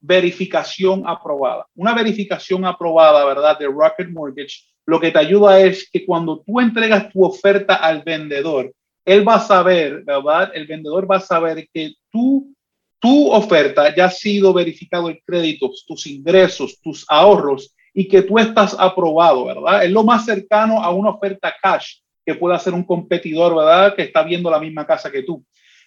verificación aprobada. Una verificación aprobada, ¿verdad? De Rocket Mortgage, lo que te ayuda es que cuando tú entregas tu oferta al vendedor, él va a saber, ¿verdad? El vendedor va a saber que tú, tu oferta ya ha sido verificado el crédito, tus ingresos, tus ahorros y que tú estás aprobado, ¿verdad? Es lo más cercano a una oferta cash que pueda hacer un competidor, ¿verdad? Que está viendo la misma casa que tú.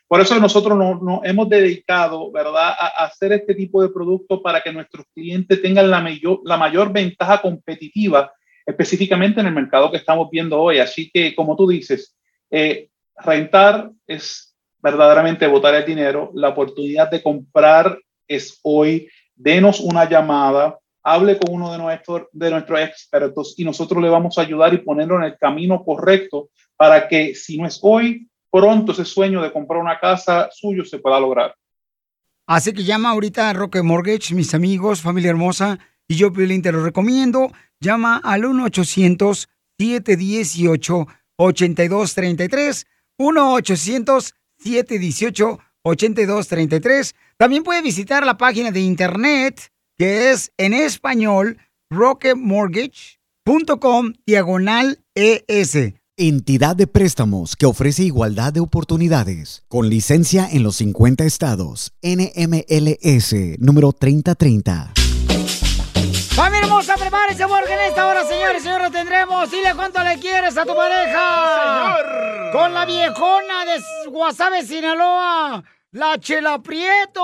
Por eso nosotros nos, hemos dedicado, ¿verdad?, a, a hacer este tipo de producto para que nuestros clientes tengan la mayor, la mayor ventaja competitiva, específicamente en el mercado que estamos viendo hoy. Así que, como tú dices, eh, rentar es verdaderamente botar el dinero. La oportunidad de comprar es hoy. Denos una llamada, hable con uno de nuestros, de nuestros expertos y nosotros le vamos a ayudar y ponerlo en el camino correcto para que si no es hoy, pronto ese sueño de comprar una casa suyo se pueda lograr. Así que llama ahorita a Roque Mortgage, mis amigos, familia hermosa, y yo, te lo recomiendo. Llama al 1-800-718-8233. 1-800-718-8233. También puede visitar la página de internet que es en español rocketmortgage.com diagonal ES. Entidad de préstamos que ofrece igualdad de oportunidades, con licencia en los 50 estados. NMLS número 3030. Familia hermosa, prepárese porque en esta hora, señores y señores, tendremos. Dile cuánto le quieres a tu pareja. Señor. Con la viejona de Guasave, Sinaloa, la Chela Prieto.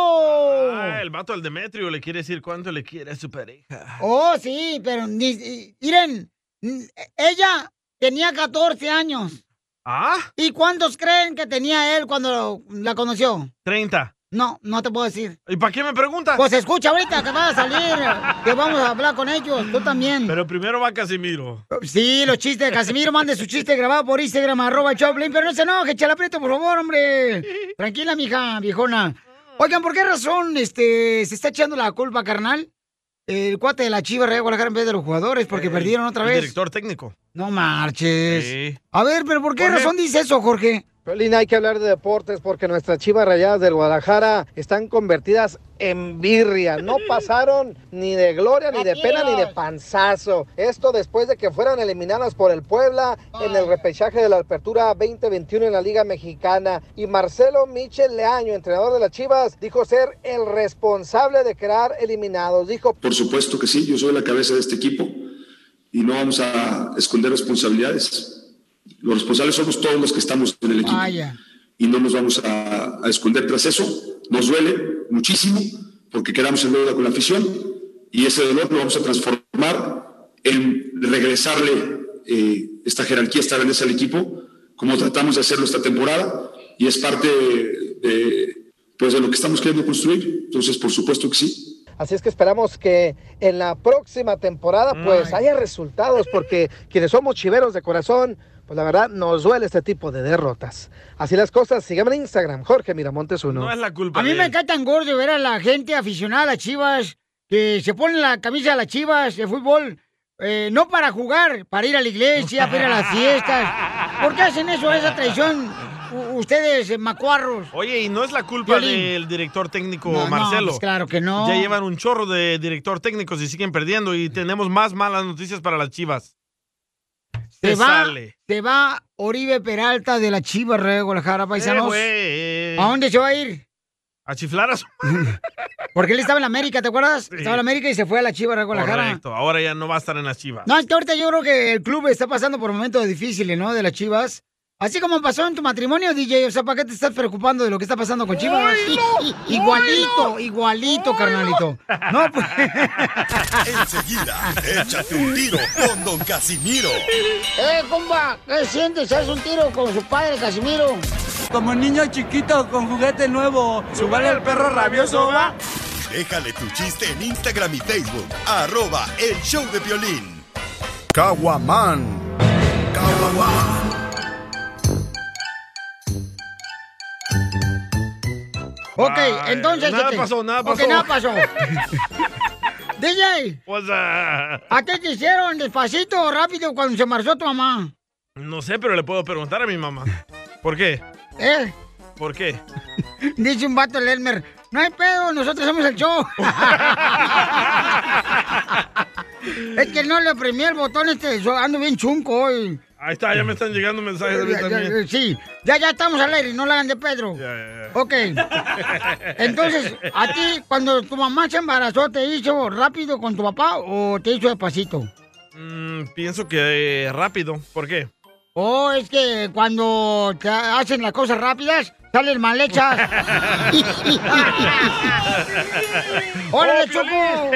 Ah, el vato al Demetrio le quiere decir cuánto le quiere a su pareja. Oh, sí, pero miren, ella tenía 14 años. ¿Ah? ¿Y cuántos creen que tenía él cuando la conoció? 30. No, no te puedo decir. ¿Y para qué me preguntas? Pues escucha ahorita que va a salir, que vamos a hablar con ellos, tú también. Pero primero va Casimiro. Sí, los chistes de Casimiro, mande su chiste grabado por Instagram, arroba el Choplin, pero no se enoje, Chela Prieto, por favor, hombre. Tranquila, mija, viejona. Oigan, ¿por qué razón este, se está echando la culpa, carnal? El cuate de la Chiva Real Guadalajara en vez de los jugadores, porque perdieron otra El vez. director técnico. No marches. Sí. A ver, pero ¿por qué Jorge. razón dice eso, Jorge? Piolín, hay que hablar de deportes porque nuestras chivas rayadas del Guadalajara están convertidas en birria. No pasaron ni de gloria, ni de pena, ni de panzazo. Esto después de que fueran eliminadas por el Puebla en el repechaje de la Apertura 2021 en la Liga Mexicana. Y Marcelo Michel Leaño, entrenador de las chivas, dijo ser el responsable de quedar eliminados. Dijo, Por supuesto que sí, yo soy la cabeza de este equipo y no vamos a esconder responsabilidades. Los responsables somos todos los que estamos en el equipo. Vaya. y no nos vamos a, a esconder tras eso. Nos duele muchísimo porque quedamos en deuda con la afición y ese dolor lo vamos a transformar en regresarle eh, esta jerarquía, esta grandeza al equipo, como tratamos de hacerlo esta temporada y es parte de, de, pues de lo que estamos queriendo construir. Entonces, por supuesto que sí. Así es que esperamos que en la próxima temporada pues haya resultados porque quienes somos chiveros de corazón, pues la verdad nos duele este tipo de derrotas. Así las cosas, síganme en Instagram, Jorge Miramontes uno. No es la culpa A mí de me cae tan gordo ver a la gente aficionada a las chivas que se pone la camisa de las chivas de fútbol. eh, no para jugar, para ir a la iglesia, para ir a las fiestas. ¿Por qué hacen eso, esa traición? u- ustedes, macuarros. Oye, y no es la culpa del director técnico No, no, Marcelo. pues claro que no. Ya llevan un chorro de director técnicos y siguen perdiendo y tenemos más malas noticias para las chivas. Se va, sale. se va Oribe Peralta de la Chivas de Guadalajara, paisanos. Eh. ¿A dónde se va a ir? A chiflar a su... Porque él estaba en la América, ¿te acuerdas? Estaba en la América y se fue a la Chivas de Guadalajara. Correcto, ahora ya no va a estar en las chivas. No, es que ahorita yo creo que el club está pasando por momentos difíciles, ¿no? De las Chivas. Así como pasó en tu matrimonio, DJ. O sea, ¿para qué te estás preocupando de lo que está pasando con Chivas? igualito, igualito, carnalito. No, pues. Enseguida, échate un tiro con Don Casimiro. ¡Eh, compa! ¿Qué sientes? ¿Haz un tiro con su padre, Casimiro? Como niño chiquito con juguete nuevo, subale el perro rabioso, va. Déjale tu chiste en Instagram y Facebook. Arroba el show de violín. Caguaman. Ok, entonces. nada este- pasó, nada pasó. nada pasó. DJ, What's up? ¿a qué te hicieron despacito o rápido cuando se marchó tu mamá? No sé, pero le puedo preguntar a mi mamá. ¿Por qué? ¿Eh? ¿Por qué? Dice un vato el Elmer. No hay pedo, nosotros somos el show. es que no le oprimí el botón este, ando bien chunco hoy. Ahí está, ya me están llegando mensajes Ya, ya, también. Sí, ya, ya estamos al aire, no la hagan de Pedro. Ok. Entonces, a ti, cuando tu mamá se embarazó, ¿te hizo rápido con tu papá o te hizo despacito? Mm, pienso que eh, rápido. ¿Por qué? Oh, es que cuando te hacen las cosas rápidas, salen mal hechas. ¡Órale, ¡Oh, Choco!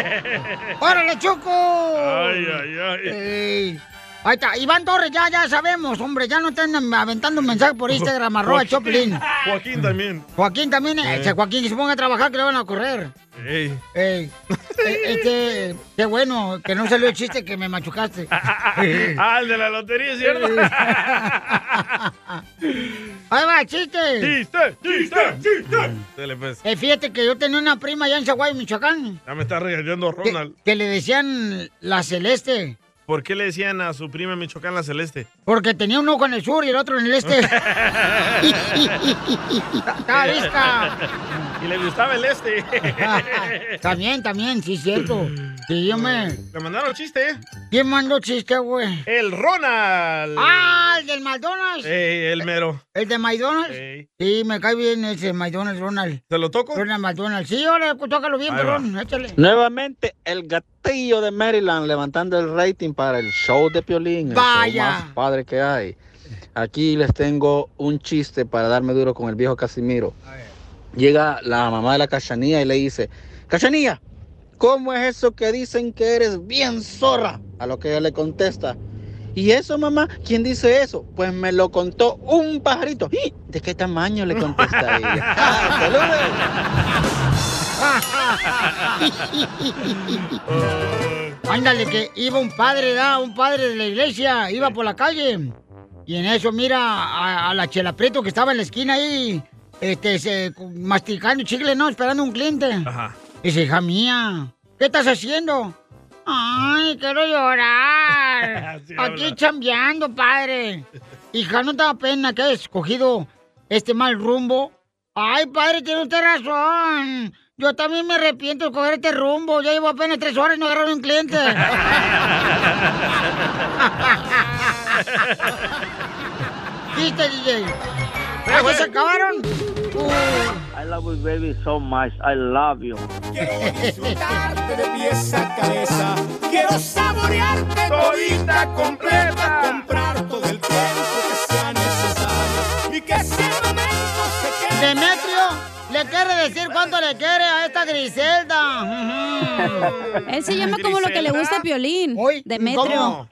¡Órale, Choco! Ay, ay, ay. Ey. Ahí está, Iván Torres, ya, ya sabemos, hombre, ya no están aventando un mensaje por Instagram, arroba Choplin. Joaquín también. Joaquín también, eh, Eh. ese Joaquín que se ponga a trabajar que le van a correr. Ey. Ey. Este, qué bueno que no salió el chiste que me machucaste. ah, el de la lotería, ¿cierto? Ahí va, chiste. Chiste, chiste, chiste. Dale, pues. Eh, fíjate que yo tenía una prima allá en Zaguay, Michoacán, Ya me está regañando que, Ronald. que le decían la celeste, ¿Por qué le decían a su prima Michoacán la celeste? porque tenía un ojo en el sur y el otro en el este. Visca. Y le gustaba el este. También, también, sí, cierto. Sí, yo me... Le mandaron chiste. ¿Quién mandó chiste, güey? El Ronald. ¡Ah, el del McDonald's! Ey, el mero. ¿El de McDonald's? Ey. Sí, me cae bien ese McDonald's, Ronald. ¿Se lo toco? Ronald McDonald. Sí, ahora tócalo bien, Ahí perrón, échale. Nuevamente, el gatillo de Maryland levantando el rating para el show de Piolín, el Vaya. show más padre que hay. Aquí les tengo un chiste para darme duro con el viejo Casimiro. Llega la mamá de la cachanía y le dice, Cachanía, ¿cómo es eso que dicen que eres bien zorra? A lo que ella le contesta, ¿y eso mamá? ¿Quién dice eso? Pues me lo contó un pajarito. "¿Y ¿De qué tamaño le contesta ella? ¡Ah, Ándale, que iba un padre, ¿da? Un padre de la iglesia, iba por la calle. Y en eso mira a, a la Chela Prieto que estaba en la esquina ahí, este, se- masticando chicle, ¿no? Esperando un cliente. Ajá. Dice, hija mía, ¿qué estás haciendo? Ay, quiero llorar. Aquí habla. chambeando, padre. Hija, ¿no te da pena que hayas escogido este mal rumbo? Ay, padre, tiene usted razón. Yo también me arrepiento de coger este rumbo. Ya llevo apenas tres horas y no agarraron un cliente. ¿Viste, DJ? ¿Ya que se acabaron? I love you, baby, so much. I love you. disfrutarte de pies a cabeza. Quiero saborearte todita completa. Comprar todo el tiempo que sea necesario. Y que sea le quiere a esta Griselda? Él se llama como lo que le gusta a Piolín. Demetrio.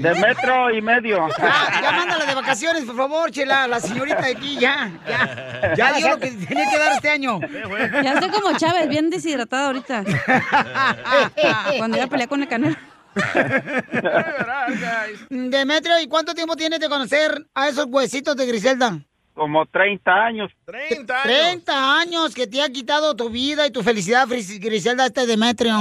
De metro y medio. Ya, ya mándala de vacaciones, por favor, chela, la señorita de aquí, ya, ya. Ya dio lo que tenía que dar este año. Ya estoy como Chávez, bien deshidratada ahorita. Cuando iba a pelear con el canelo. Demetrio, ¿y cuánto tiempo tienes de conocer a esos huesitos de Griselda? Como 30 años. 30 30 años que te ha quitado tu vida y tu felicidad, Griselda, este Demetrio.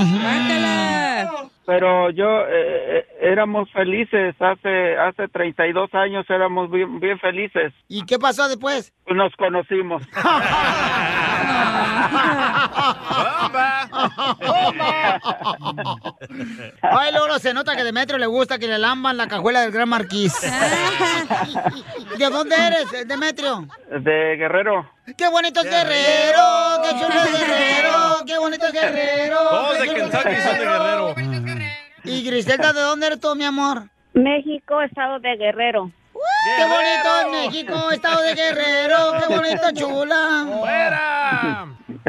Pero yo, eh, eh, éramos felices. Hace hace 32 años éramos bien, bien felices. ¿Y qué pasó después? Nos conocimos. Ay, luego se nota que Demetrio le gusta que le lamban la cajuela del gran marquís. ¿De dónde eres, Demetrio? De Guerrero. ¡Qué bonito es Guerrero! ¡Qué chulo es Guerrero! ¡Qué bonito es Guerrero! Todos de ¡Qué chulo es Kentucky son de Guerrero. ¿Y Griselda, de dónde eres tú, mi amor? México, estado de Guerrero. ¡Qué bonito es México, estado de Guerrero! ¡Qué bonito, chula! ¡Fuera!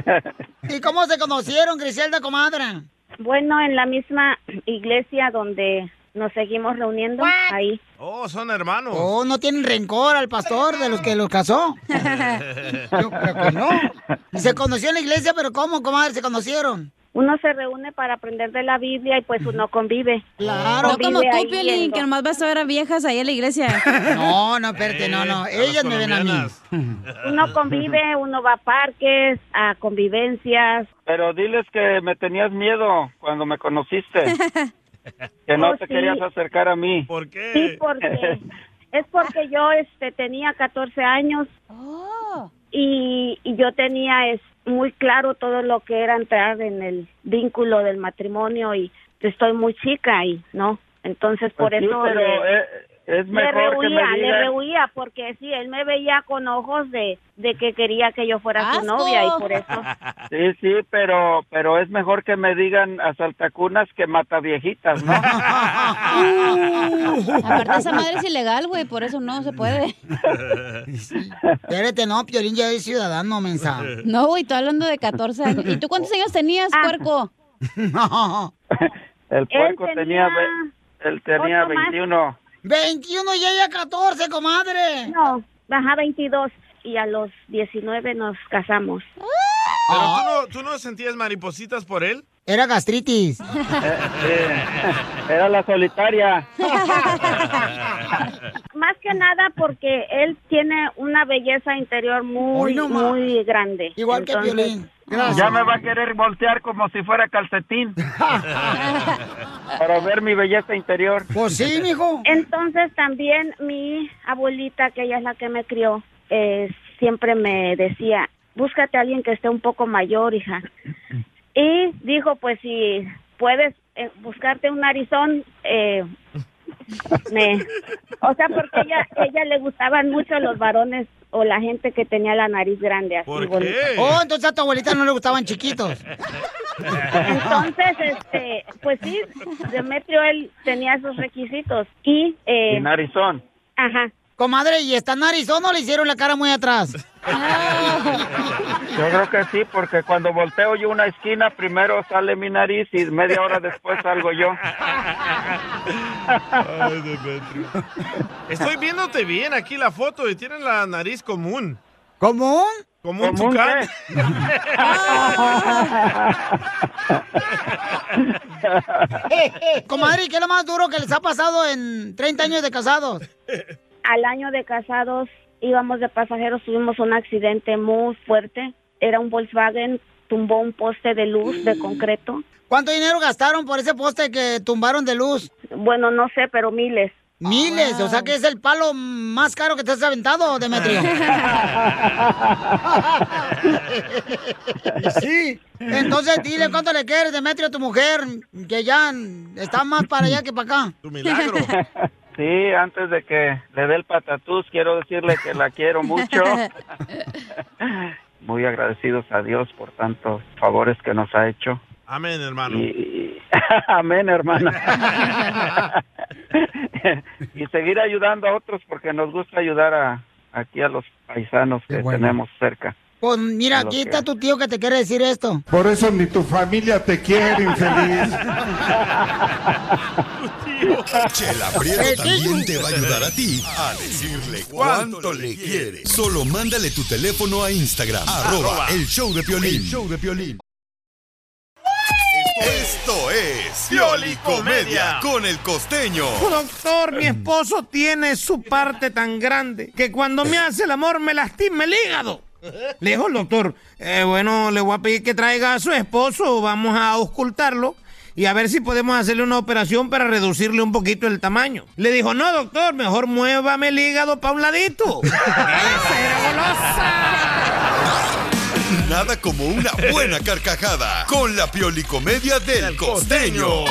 ¿Y cómo se conocieron, Griselda, comadre? Bueno, en la misma iglesia donde nos seguimos reuniendo, ahí. Oh, son hermanos. Oh, no tienen rencor al pastor de los que los casó. Yo creo que no. Se conoció en la iglesia, pero ¿cómo, comadre, se conocieron? Uno se reúne para aprender de la Biblia y pues uno convive. Claro. No como tú, Piolín, que nomás vas a ver a viejas ahí en la iglesia. No, no, espérate, no, no. Ellas me ven a mí. Uno convive, uno va a parques, a convivencias. Pero diles que me tenías miedo cuando me conociste. Que no Oh, te sí. querías acercar a mí. ¿Por qué? Sí, porque es porque yo este tenía 14 años y, y yo tenía es, muy claro todo lo que era entrar en el vínculo del matrimonio y estoy muy chica y no entonces por Pues sí, eso pero le, eh, es le mejor que rehuía, me le digas. rehuía porque sí él me veía con ojos de, de que quería que yo fuera su ¡Asco! novia y por eso Sí, sí, pero pero es mejor que me digan asaltacunas que mataviejitas, ¿no? Aparte, esa madre es ilegal, güey, por eso no se puede. Espérate, no, Piolín ya es ciudadano, mensa. No, güey, estoy hablando de 14 años. ¿Y tú cuántos años tenías, puerco? No. El puerco tenía tenía, ve- él tenía otro más. 21. 21 y ella 14, comadre. no baja 22 y a los 19 nos casamos ¿Pero tú no, tú no sentías maripositas por él? Era gastritis. Era la solitaria. Más que nada porque él tiene una belleza interior muy, no muy grande. Igual que Entonces, Piolín. Ya me va a querer voltear como si fuera calcetín. Para ver mi belleza interior. Pues sí, mijo. Entonces también mi abuelita, que ella es la que me crió, eh, siempre me decía, búscate a alguien que esté un poco mayor, hija. Y dijo, pues si puedes eh, buscarte un narizón, eh, me... O sea, porque ella, ella le gustaban mucho los varones o la gente que tenía la nariz grande así bonita. Oh, entonces a tu abuelita no le gustaban chiquitos. Entonces, este, pues sí, Demetrio él tenía esos requisitos y, eh, Y narizón. ajá, Comadre, ¿y está narizón o le hicieron la cara muy atrás? Yo creo que sí, porque cuando volteo yo una esquina, primero sale mi nariz y media hora después salgo yo. Ay, Demetrio. Estoy viéndote bien aquí la foto y tienes la nariz común. ¿Común? Como un ¿Común tucán. Comadre, ¿y qué es lo más duro que les ha pasado en 30 años de casados? al año de casados íbamos de pasajeros, tuvimos un accidente muy fuerte, era un Volkswagen, tumbó un poste de luz de concreto. ¿Cuánto dinero gastaron por ese poste que tumbaron de luz? Bueno, no sé, pero miles. Miles, o sea que es el palo más caro que te has aventado, Demetrio. sí. Entonces dile cuánto le quieres, Demetrio, a tu mujer, que ya está más para allá que para acá. Tu milagro. Sí, antes de que le dé el patatús, quiero decirle que la quiero mucho. Muy agradecidos a Dios por tantos favores que nos ha hecho. Amén, hermano. Y- Amén, hermana. y seguir ayudando a otros porque nos gusta ayudar a, aquí a los paisanos que tenemos cerca. Pues mira, aquí que- está tu tío que te quiere decir esto. Por eso ni tu familia te quiere, infeliz. Chela Prieto también te va a ayudar a ti a decirle cuánto le quiere. Solo mándale tu teléfono a Instagram, arroba el show de Piolín. El show de Piolín. Esto es Piolicomedia con el costeño. Doctor, mi esposo tiene su parte tan grande que cuando me hace el amor me lastima el hígado. Le dijo el doctor, "Eh, bueno, le voy a pedir que traiga a su esposo, vamos a auscultarlo y a ver si podemos hacerle una operación para reducirle un poquito el tamaño. Le dijo, no, doctor, mejor muévame el hígado pa' un ladito. Esa era golosa. Nada como una buena carcajada con la Piolicomedia del costeño.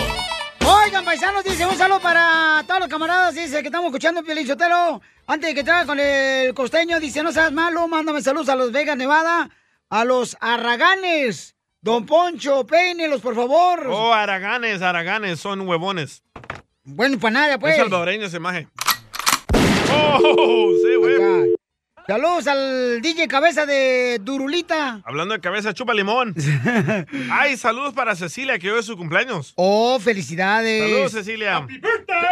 Oigan, paisanos, dice un saludo para todos los camaradas, dice que estamos escuchando Piolín Sotelo. Antes de que traiga con el costeño, dice, no seas malo, mándame saludos a los Vegas, Nevada, a los Arraganes. Don Poncho, peínelos, por favor. Oh, araganes, araganes, son huevones. Bueno, para nada, pues. Es salvadoreño ese maje. Oh, sí, güey. Saludos al DJ Cabeza de Durulita. Hablando de cabeza, chupa limón. Ay, saludos para Cecilia, que hoy es su cumpleaños. Oh, felicidades. Saludos, Cecilia.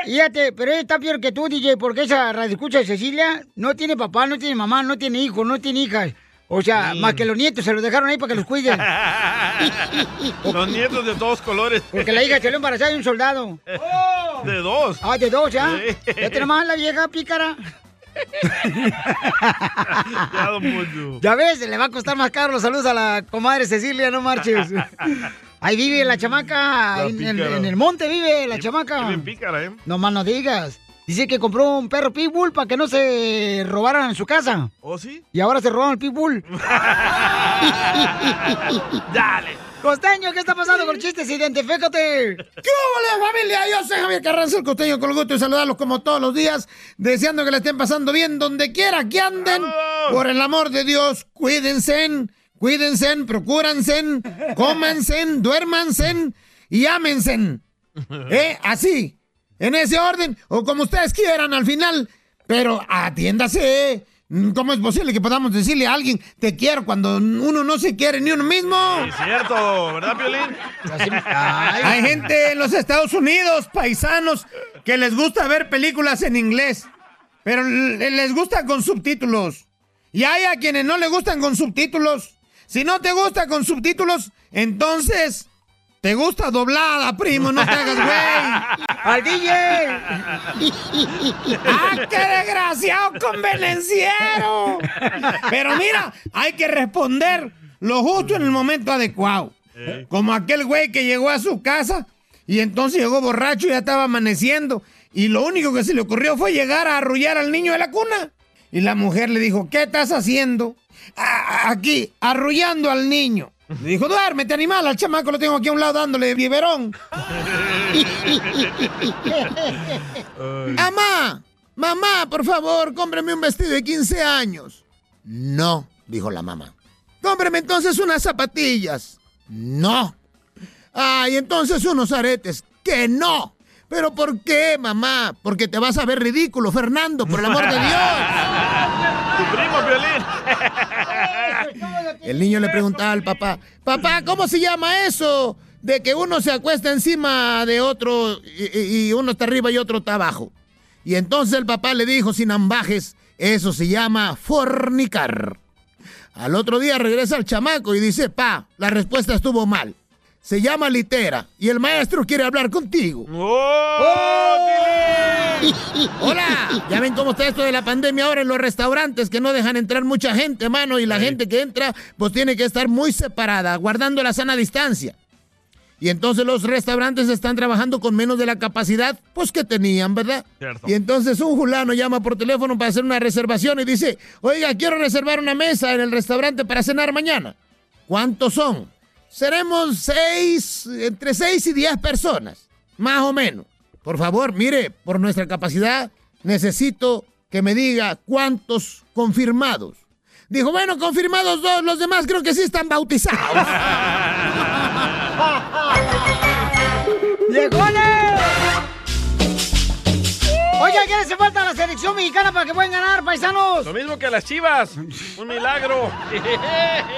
Fíjate, pero ella está peor que tú, DJ, porque esa radio escucha de Cecilia no tiene papá, no tiene mamá, no tiene hijos, no tiene hijas. O sea, Sí. más que los nietos se los dejaron ahí para que los cuiden. Los nietos de todos colores. Porque la hija salió embarazada de un soldado. De dos. Ah, de dos, ¿ya? Sí. Ya tenemos más la vieja pícara. Ya, don Poncho. Ya ves, le va a costar más caro los saludos a la comadre Cecilia, no marches. Ahí vive la chamaca, La en, en- pícara. en el monte vive la chamaca. Qué bien pícara, ¿eh? No más no digas. Dice que compró un perro pitbull para que no se robaran en su casa. ¿Oh, sí? Y ahora se robaron el pitbull. Dale. Costeño, ¿qué está pasando con chistes? Identifícate. ¿Qué hola familia? Yo soy Javier Carranza, el costeño, con el gusto de saludarlos como todos los días, deseando que la estén pasando bien donde quiera que anden. Por el amor de Dios, cuídense, cuídense, procúranse, cómanse, duérmanse y ámense. ¿Eh? Así, en ese orden, o como ustedes quieran al final, pero atiéndase. ¿Cómo es posible que podamos decirle a alguien te quiero cuando uno no se quiere ni uno mismo? Es cierto, ¿verdad, Piolín? Hay gente en los Estados Unidos, paisanos, que les gusta ver películas en inglés, pero les gusta con subtítulos. Y hay a quienes no les gustan con subtítulos. Si no te gusta con subtítulos, entonces te gusta doblada, primo, no te hagas güey. ¡Al DJ! ¡Ah, qué desgraciado convenenciero! Pero mira, hay que responder lo justo en el momento adecuado. Como aquel güey que llegó a su casa y entonces llegó borracho y ya estaba amaneciendo. Y lo único que se le ocurrió fue llegar a arrullar al niño de la cuna. Y la mujer le dijo, ¿qué estás haciendo? "Ah, aquí, arrullando al niño. Le dijo, duérmete, animal, al chamaco lo tengo aquí a un lado dándole biberón. Mamá, mamá, por favor, cómprame un vestido de 15 años. No, dijo la mamá. Cómprame entonces unas zapatillas. No. Ay, entonces unos aretes. Que no. ¿Pero por qué, mamá? Porque te vas a ver ridículo, Fernando, por el amor de Dios. Tu primo, Piolín. El niño le preguntaba al papá, papá, ¿cómo se llama eso? De que uno se acuesta encima de otro y, uno está arriba y otro está abajo. Y entonces el papá le dijo sin ambajes, eso se llama fornicar. Al otro día regresa el chamaco y dice, pa, la respuesta estuvo mal. Se llama litera y el maestro quiere hablar contigo. Hola, ya ven cómo está esto de la pandemia ahora en los restaurantes que no dejan entrar mucha gente, mano, y la gente que entra pues tiene que estar muy separada, guardando la sana distancia. Y entonces los restaurantes están trabajando con menos de la capacidad pues que tenían, ¿verdad? Cierto. Y entonces un fulano llama por teléfono para hacer una reservación y dice, oiga, quiero reservar una mesa en el restaurante para cenar mañana. ¿Cuántos son? Seremos seis, entre seis y diez personas, más o menos. Por favor, mire, por nuestra capacidad, necesito que me diga cuántos confirmados. Dijo, bueno, confirmados dos, los demás creo que sí están bautizados. Oye, ¿qué hace falta a la selección mexicana para que puedan ganar, paisanos? Lo mismo que a las chivas. Un milagro.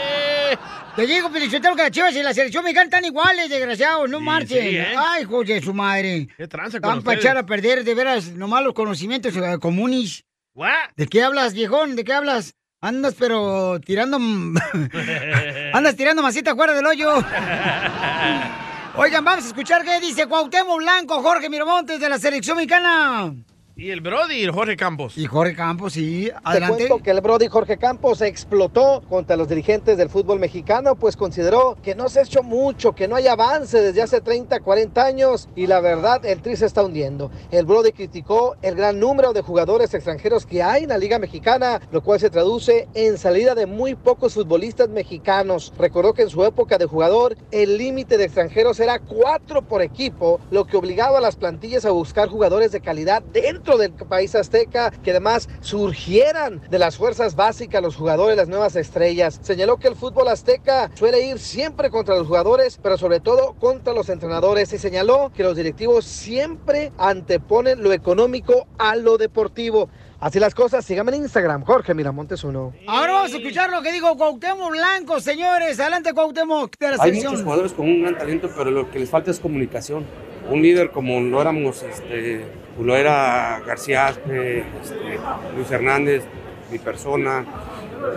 Te digo, Pelichotero, que las chivas y la selección mexicana están iguales, desgraciados, no marchen. sí, ¿eh? Ay, hijo de su madre. ¿Qué tranza con Están para echar a perder, de veras, nomás los conocimientos eh, comunes. ¿What? ¿De qué hablas, viejón? ¿De qué hablas? Andas, pero tirando... Andas tirando masita fuera del hoyo. Oigan, vamos a escuchar qué dice Cuauhtémoc Blanco, Jorge Miramontes de la selección mexicana. Y el Brody, Jorge Campos. Y Jorge Campos, sí. Te Adelante. cuento que el Brody Jorge Campos explotó contra los dirigentes del fútbol mexicano, pues consideró que no se ha hecho mucho, que no hay avance desde hace 30, 40 años y la verdad el tri se está hundiendo. El Brody criticó el gran número de jugadores extranjeros que hay en la Liga Mexicana, lo cual se traduce en salida de muy pocos futbolistas mexicanos. Recordó que en su época de jugador el límite de extranjeros era cuatro por equipo, lo que obligaba a las plantillas a buscar jugadores de calidad dentro del país azteca que además surgieran de las fuerzas básicas los jugadores, las nuevas estrellas. Señaló que el fútbol azteca suele ir siempre contra los jugadores, pero sobre todo contra los entrenadores y señaló que los directivos siempre anteponen lo económico a lo deportivo. Así las cosas, síganme en Instagram, Jorge Miramontes uno. Ahora vamos a escuchar lo que digo Cuauhtémoc Blanco, señores. Adelante, Cuauhtémoc, de la Hay selección. muchos jugadores con un gran talento, pero lo que les falta es comunicación. Un líder como lo éramos, este, lo era García Aspe, este, Luis Hernández, mi persona.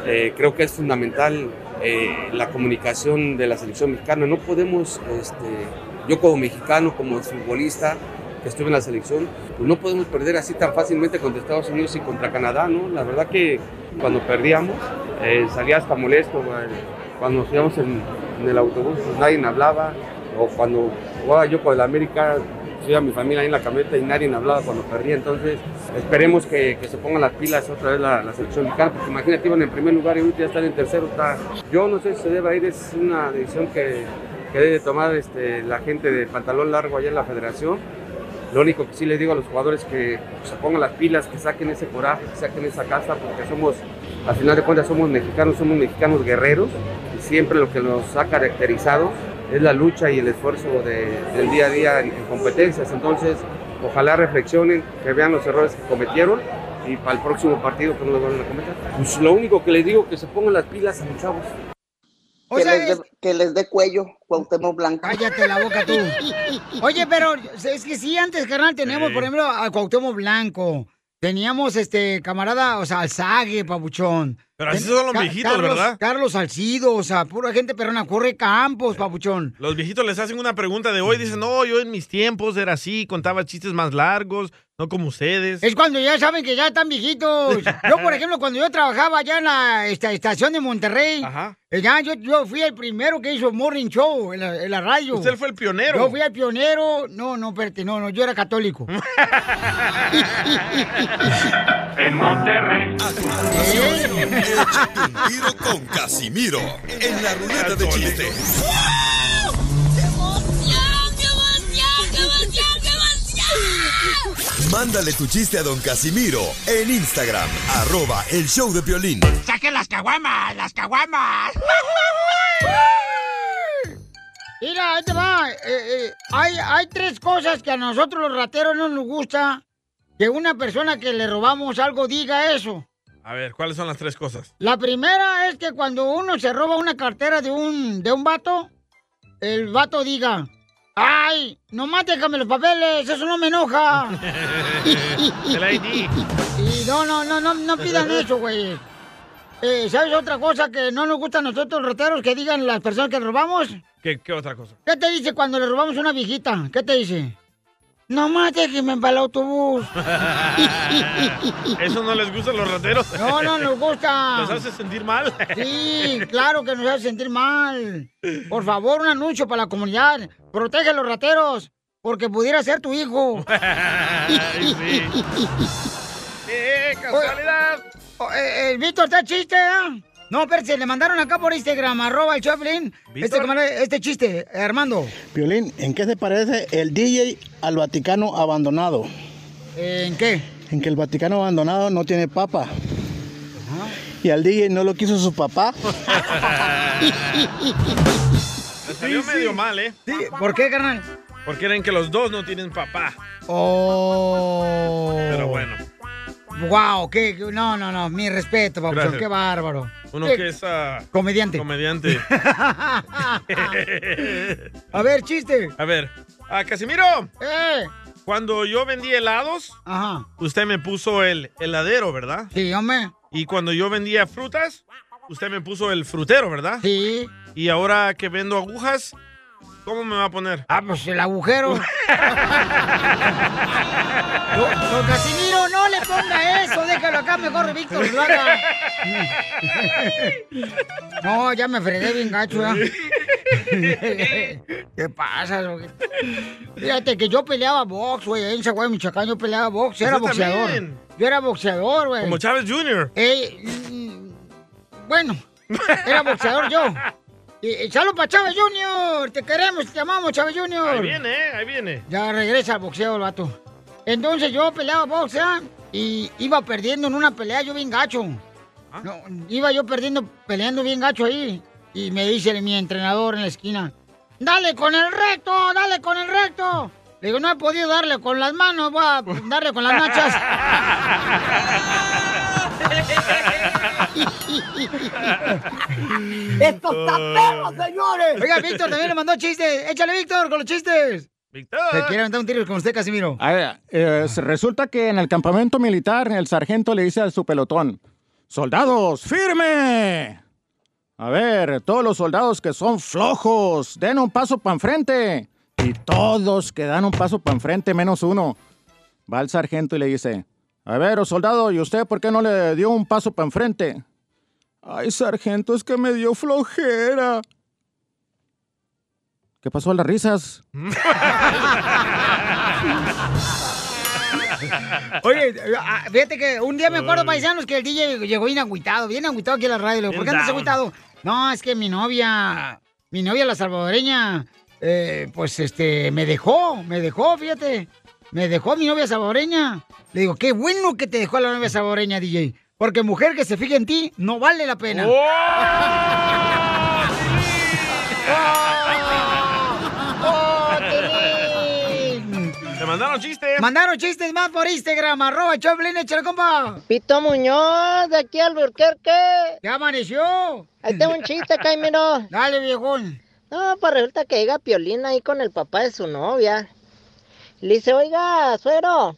Eh, creo que es fundamental eh, la comunicación de la selección mexicana. No podemos, este, yo como mexicano, como futbolista que estuve en la selección, pues no podemos perder así tan fácilmente contra Estados Unidos y contra Canadá, ¿no? La verdad que cuando perdíamos eh, salía hasta molesto. Cuando nos íbamos en, en el autobús, pues nadie hablaba. O cuando jugaba yo con el América, pues, iba mi familia ahí en la camioneta y nadie hablaba cuando perdía. Entonces, esperemos que, se pongan las pilas otra vez la, selección mexicana, porque imagínate, iban en primer lugar y ahorita ya están en tercero. Está... Yo no sé si se debe ir, es una decisión que, que debe tomar este, la gente de pantalón largo allá en la federación. Lo único que sí les digo a los jugadores que se pongan las pilas, que saquen ese coraje, que saquen esa casa, porque somos, al final de cuentas, somos mexicanos, somos mexicanos guerreros y siempre lo que nos ha caracterizado es la lucha y el esfuerzo de- del día a día en, en competencias. Entonces, ojalá reflexionen, que vean los errores que cometieron y para el próximo partido que no lo van a cometer. Pues lo único que les digo que se pongan las pilas a los chavos. O que, sea, les que les dé cuello, Cuauhtémoc Blanco. Cállate la boca tú. Oye, pero es que sí, antes, carnal, teníamos, por ejemplo, a Cuauhtémoc Blanco. Teníamos, este, camarada, o sea, Alzague, papuchón. Pero así son los Ca- viejitos, Carlos- ¿verdad? Carlos Salcido, o sea, pura gente perrona. Corre Campos, papuchón. Los viejitos les hacen una pregunta de hoy. Dicen, no, yo en mis tiempos era así, contaba chistes más largos, no como ustedes. Es cuando ya saben que ya están viejitos. Yo, por ejemplo, cuando yo trabajaba allá en la esta, estación de Monterrey, eh, ya yo, yo fui el primero que hizo Morning Show en la, en la radio. Usted fue el pionero. Yo fui el pionero. No, no, espérate, no, no, yo era católico. En Monterrey. Échate un tiro con Casimiro en la ruleta de chistes. Mándale tu chiste a don Casimiro en Instagram, arroba el show de violín. ¡Saquen las caguamas! ¡Las caguamas! Mira, ahí te va. Eh, eh, hay, hay tres cosas que a nosotros los rateros no nos gusta que una persona que le robamos algo diga eso. A ver, ¿cuáles son las tres cosas? La primera es que cuando uno se roba una cartera de un, de un vato, el vato diga, ¡ay! Nomás déjame los papeles, eso no me enoja. El ID. Y no, no, no, no, no pidan eso, güey. Eh, ¿Sabes otra cosa que no nos gusta a nosotros los rateros que digan las personas que robamos? ¿Qué, qué otra cosa? ¿Qué te dice cuando le robamos una viejita? ¿Qué te dice? Nomás déjeme para el autobús. ¿Eso no les gusta a los rateros? No, no nos gusta. ¿Los hace sentir mal? Sí, claro que nos hace sentir mal. Por favor, un anuncio para la comunidad. Protege a los rateros, porque pudiera ser tu hijo. Ay, sí. ¡Eh, casualidad! Oh, eh, el Víctor está chiste, ¿eh? No, espérate, le mandaron acá por Instagram, arroba el Chaplin, este, este chiste, Armando. Violín, ¿en qué se parece el DJ al Vaticano abandonado? ¿En qué? En que el Vaticano abandonado no tiene papa. Y al DJ no lo quiso su papá. Le salió medio mal, ¿eh? ¿Por qué, carnal? Porque creen que los dos no tienen papá. Oh. Pero bueno. Wow, qué, no, no, no, mi respeto, papuchón, qué bárbaro. Uno Qué- que es ah, Comediante. comediante. A ver, chiste. A ver, a Casimiro. Eh. Cuando yo vendí helados, usted me puso el heladero, ¿verdad? Sí, hombre. Y cuando yo vendía frutas, usted me puso el frutero, ¿verdad? Sí. Y ahora que vendo agujas, ¿cómo me va a poner? Ah, pues el agujero. Don, don Casimiro, le ponga eso, déjalo acá, mejor Víctor lo haga. No, ya me fregué bien gacho, ¿ya? ¿Qué pasa? güey? Fíjate que yo peleaba box, güey, en Chihuahua, Michoacán, yo peleaba box, era Usted boxeador. también. Yo era boxeador, güey. Como Chávez Jr. Eh, bueno, era boxeador yo. Y, salud para Chávez Junior, te queremos, te amamos, Chávez Junior. Ahí viene, ¿eh? Ahí viene. Ya regresa al boxeo el vato. Entonces yo peleaba boxeo y iba perdiendo en una pelea yo bien gacho. ¿Ah? No, iba yo perdiendo, peleando bien gacho ahí. Y me dice mi entrenador en la esquina, dale con el recto, dale con el recto. Le digo, no he podido darle con las manos, voy a darle con las nachas. ¡Esto está perro, señores! Oiga, Víctor también le mandó chistes. Échale, Víctor, con los chistes. Víctor. Se quiere aventar un tiro con usted, Casimiro. A ver, eh, resulta que en el campamento militar el sargento le dice a su pelotón, soldados, firme. A ver, todos los soldados que son flojos, den un paso para enfrente. Y todos que dan un paso para enfrente, menos uno. Va el sargento y le dice, a ver, oh, soldado, ¿y usted por qué no le dio un paso para enfrente? Ay, sargento, es que me dio flojera. ¿Qué pasó a las risas? Oye, ah, fíjate que un día me acuerdo, paisanos, que el DJ llegó bien agüitado, bien agüitado aquí a la radio. Le digo, ¿Por qué andas agüitado? No, es que mi novia, mi novia la salvadoreña, eh, pues este, me dejó, me dejó, fíjate. Me dejó mi novia salvadoreña. Le digo, qué bueno que te dejó la novia salvadoreña, DJ. Porque mujer que se fije en ti no vale la pena. ¡Oh, mandaron chistes. Mandaron chistes más por Instagram, arroba Choplin, échale, compa. Pito Muñoz, de aquí al Burquerque. ¿Ya amaneció? Ahí tengo un chiste, Caimiro. Dale, viejón. No, pues resulta que llega Piolín ahí con el papá de su novia. Le dice, oiga, suero,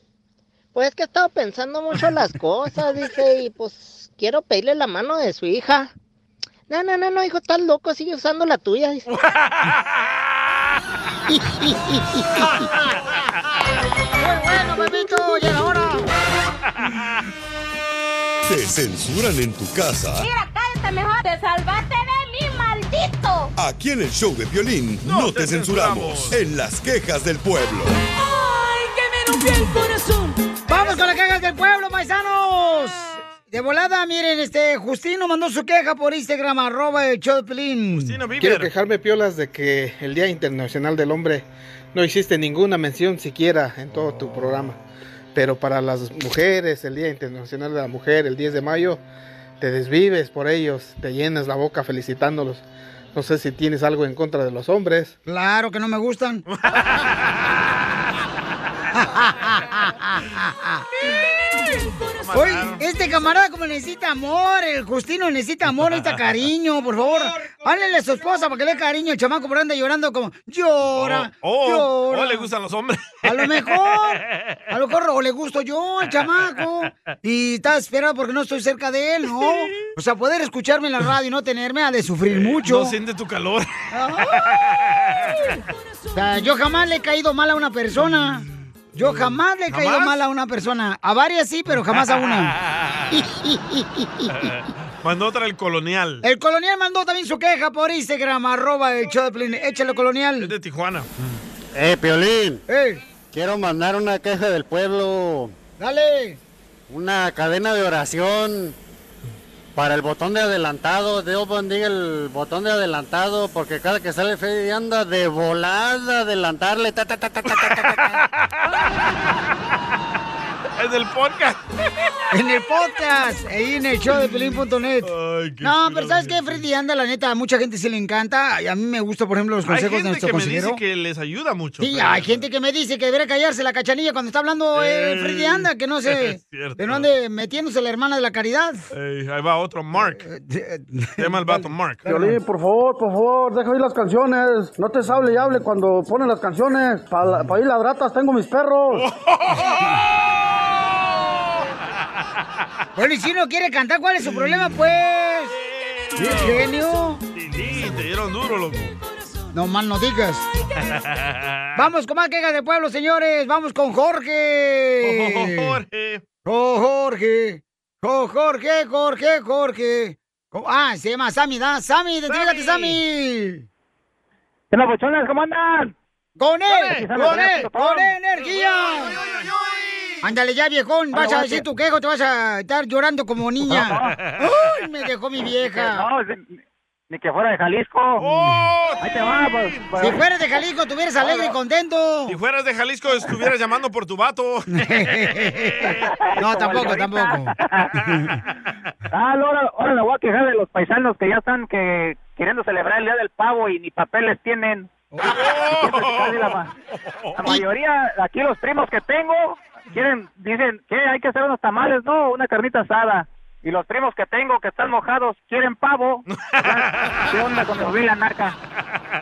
pues es que he estado pensando mucho las cosas, dice, y pues quiero pedirle la mano de su hija. No, no, no, no, hijo, estás loco, sigue usando la tuya. Dice. Pepito, ya era hora. Te censuran en tu casa. cállate mejor. Te salvaste de mí, maldito. Aquí en el show de violín no, te, censuramos. En las quejas del pueblo. Ay, que me rompió el corazón. Vamos con las quejas del pueblo, paisanos. De volada, miren, este, Justino mandó su queja por Instagram, arroba el show de Pelín. Quiero quejarme, Piolas, de que el Día Internacional del Hombre no hiciste ninguna mención siquiera en todo tu programa. Pero para las mujeres, el Día Internacional de la Mujer, el 10 de mayo, te desvives por ellos, te llenas la boca felicitándolos. No sé si tienes algo en contra de los hombres. Claro que no me gustan. Oye, este camarada como necesita amor, el Justino necesita amor, necesita cariño, por favor. Háblele a su esposa para que le dé cariño, el chamaco por anda llorando como llora, Oh, llora. oh, le gustan los hombres. A lo mejor, a lo mejor o le gusto yo al chamaco y está esperando porque no estoy cerca de él, ¿no? O sea, poder escucharme en la radio y no tenerme ha de sufrir mucho. No siente tu calor. O sea, yo jamás le he caído mal a una persona. Yo jamás le he caído ¿Jamás? mal a una persona. A varias sí, pero jamás a una. Mandó otra el colonial. El colonial mandó también su queja por Instagram, arroba el show de Piolín. Échale, colonial. Es de Tijuana. Eh, Piolín. Eh. Quiero mandar una queja del pueblo. Dale. Una cadena de oración para el botón de adelantado. Dios bendiga el botón de adelantado porque cada que sale Freddy anda de volada adelantarle. Ta, ta, ta, En el podcast. En el podcast, ahí en el show de Pelín.net. No, pero ¿sabes qué, Freddy? Anda, la neta, a mucha gente sí le encanta. Y a mí me gusta, por ejemplo, los Hay consejos de gente nuestro que me consejero. dice que les ayuda mucho. Sí, pero- hay gente que me dice que debería callarse la cachanilla cuando está hablando eh, Eh, Freddy Anda, que no cierto. que no ande metiéndose la hermana de la caridad. Ey, ahí va otro Mark. Eh, Se llama el vato Mark. Violín, por favor, por favor, deja oír las canciones. No te hable y hable cuando ponen las canciones. Para ir ladratas tengo mis perros. Bueno, y si no quiere cantar, ¿cuál es su problema, pues? Sí, genio. Sí, te dieron duro, loco. No mal no digas. Vamos con más quejas de pueblo, señores. Vamos con Jorge. Jorge. Oh, Jorge. Oh, Jorge, Jorge, Jorge. Oh, Ah, se llama Sammy, ¿da? Sammy, identifícate, Sammy. ¿Qué onda, bochones? ¿Cómo andan? ¡Con él! Aquí Sammy, ¡Con él! ¡Con energía! Ándale ya, viejón. Vas a decir tu quejo, te vas a estar llorando como niña. ¡Ay, me dejó mi vieja! No, ni- que fuera de Jalisco. Ahí te va, pues. pues. Si fueras de Jalisco, estuvieras alegre y contento. Si fueras de Jalisco, estuvieras llamando por tu vato. No, tampoco, tampoco. Ah, no, ahora, ahora me voy a quejar de los paisanos que ya están que queriendo celebrar el Día del Pavo y ni papeles tienen. La, ma- la mayoría, aquí los primos que tengo, quieren, dicen que hay que hacer unos tamales, no, una carnita asada. Y los primos que tengo que están mojados quieren pavo. ¿Qué onda con mi la naca?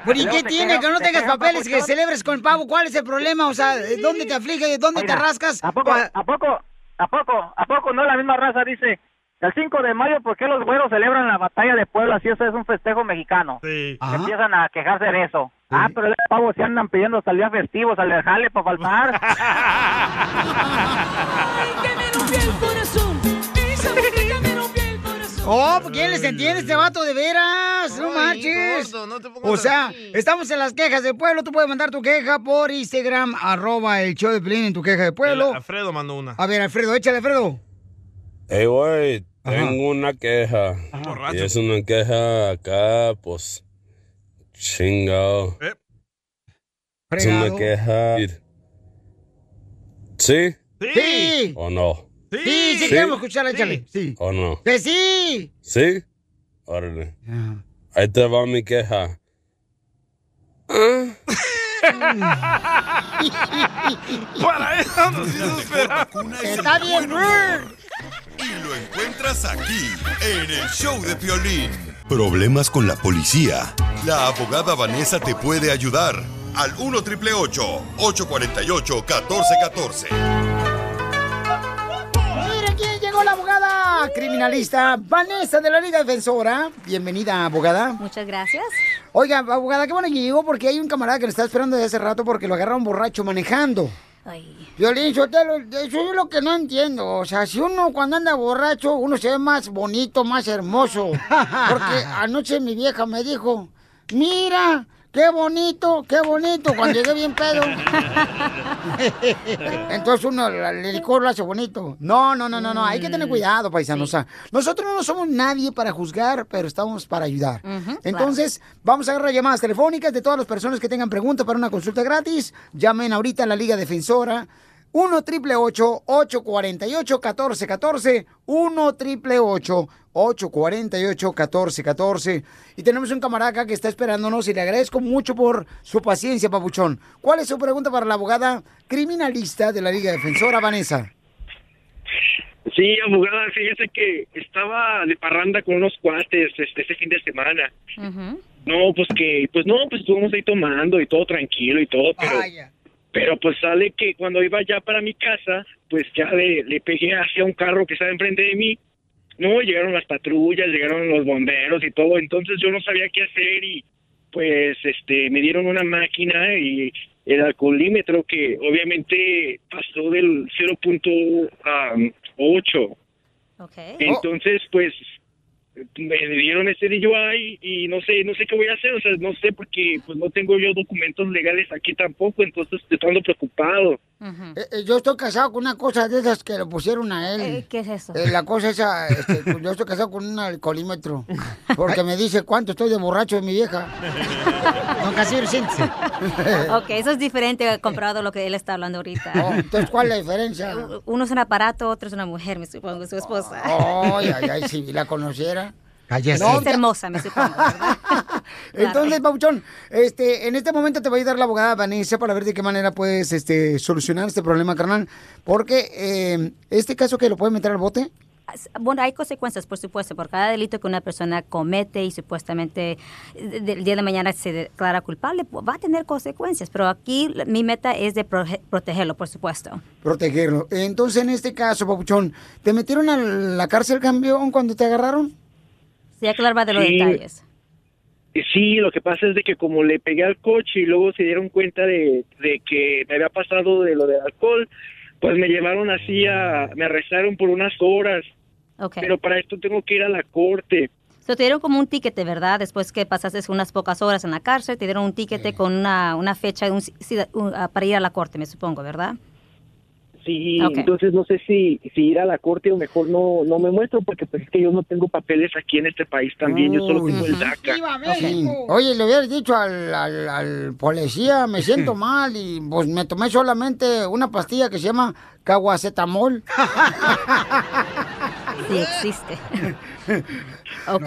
Pero ¿y qué tiene? Que no tengas papeles, que celebres con pavo. ¿Cuál es el problema? O sea, ¿dónde te aflige? ¿Dónde te rascas? ¿A poco, a poco, a poco, a poco no la misma raza dice? El 5 de mayo, ¿por qué los güeros celebran la batalla de Puebla si eso es un festejo mexicano? Empiezan a quejarse de eso. Ah, pero el pavo se andan pidiendo hasta el día festivo, al del jale para faltar. Oh, ¿quién les entiende este vato de veras? No marches. o sea, estamos en las quejas del pueblo. Tú puedes mandar tu queja por Instagram, arroba el show de Pelín en tu queja de pueblo. El Alfredo mandó una. A ver, Alfredo, échale, Alfredo. Hey, güey, tengo una queja. Borracho. Y es una queja acá, pues, chingado. Es una queja. ¿Sí? Sí. ¿O no? Sí, sí, queremos escucharla, échale. Sí. ¿O no? Que sí. ¿Sí? Órale. Ahí te va mi queja. Para eso nos hizo esperar. Está bien, Y lo encuentras aquí, en el show de Piolín. Problemas con la policía. La abogada Vanessa te puede ayudar. Al 1 triple 848 1414. Mira quién llegó la abogada criminalista Vanessa de la Liga Defensora. Bienvenida, abogada. Muchas gracias. Oiga, abogada, qué bueno que llegó porque hay un camarada que le está esperando desde hace rato porque lo agarraron borracho manejando. Ay, Violín, Sotelo, eso es lo que no entiendo. O sea, si uno cuando anda borracho, uno se ve más bonito, más hermoso. Porque anoche mi vieja me dijo, mira, qué bonito, qué bonito, cuando llegué bien pedo. Entonces uno, el licor lo hace bonito. No, no, no, no, no, hay que tener cuidado, paisanos. O sea, nosotros no somos nadie para juzgar, pero estamos para ayudar. Entonces, vamos a agarrar llamadas telefónicas de todas las personas que tengan preguntas para una consulta gratis. Llamen ahorita a la Liga Defensora. 1 triple 848 1414 1 triple 848 1414 Y tenemos un camarada acá que está esperándonos y le agradezco mucho por su paciencia, papuchón. ¿Cuál es su pregunta para la abogada criminalista de la Liga Defensora, Vanessa? Sí, abogada, fíjese que estaba de parranda con unos cuates este, este fin de semana. No, pues que, pues no, pues estuvimos ahí tomando y todo tranquilo y todo, pero, pero pues sale que cuando iba ya para mi casa, pues ya le, le pegué hacia un carro que estaba enfrente de mí. No, llegaron las patrullas, llegaron los bomberos y todo, entonces yo no sabía qué hacer y pues este me dieron una máquina y el alcoholímetro que obviamente pasó del 0.8. ok. Entonces, pues me dieron ese DUI y no sé, no sé qué voy a hacer, o sea, no sé porque pues no tengo yo documentos legales aquí tampoco, entonces estoy ando preocupado. Eh, eh, yo estoy casado con una cosa de esas que le pusieron a él. Eh, ¿Qué es eso? Eh, la cosa esa, este, pues, yo estoy casado con un alcoholímetro. Porque me dice cuánto estoy de borracho de mi vieja. Don Casimiro, siéntese. Ok, eso es diferente comparado a lo que él está hablando ahorita. Oh, entonces, ¿cuál es la diferencia? Uno es un aparato, otro es una mujer, me supongo, su esposa. Ay, ay, ay, si la conociera. Es hermosa, me supongo. Entonces, Pauchón, este, en este momento te va a ayudar la abogada Vanessa para ver de qué manera puedes este, solucionar este problema, carnal. Porque eh, este caso que lo puede meter al bote, Bueno, hay consecuencias, por supuesto, por cada delito que una persona comete y supuestamente eh, del día de mañana se declara culpable, pues, va a tener consecuencias. Pero aquí mi meta es de proge- protegerlo, por supuesto. protegerlo. Entonces, en este caso, Pauchón, ¿te metieron a la cárcel, campeón, cuando te agarraron? Sí, aclarar de los Sí. detalles. Y Sí, lo que pasa es de que como le pegué al coche y luego se dieron cuenta de, de que me había pasado de lo del alcohol, pues me llevaron así a, me arrestaron por unas horas. Pero para esto tengo que ir a la corte. So, te dieron como un tiquete, ¿verdad? Después que pasaste unas pocas horas en la cárcel, te dieron un tiquete con una, una fecha un- ah, para ir a la corte, me supongo, ¿verdad? Sí, entonces no sé si, si ir a la corte o mejor no, no me muestro porque pues es que yo no tengo papeles aquí en este país también, yo solo tengo el DACA. Sí. Oye, le hubieras dicho al, al- al policía, me siento mal y pues me tomé solamente una pastilla que se llama caguacetamol. Sí existe. Ok.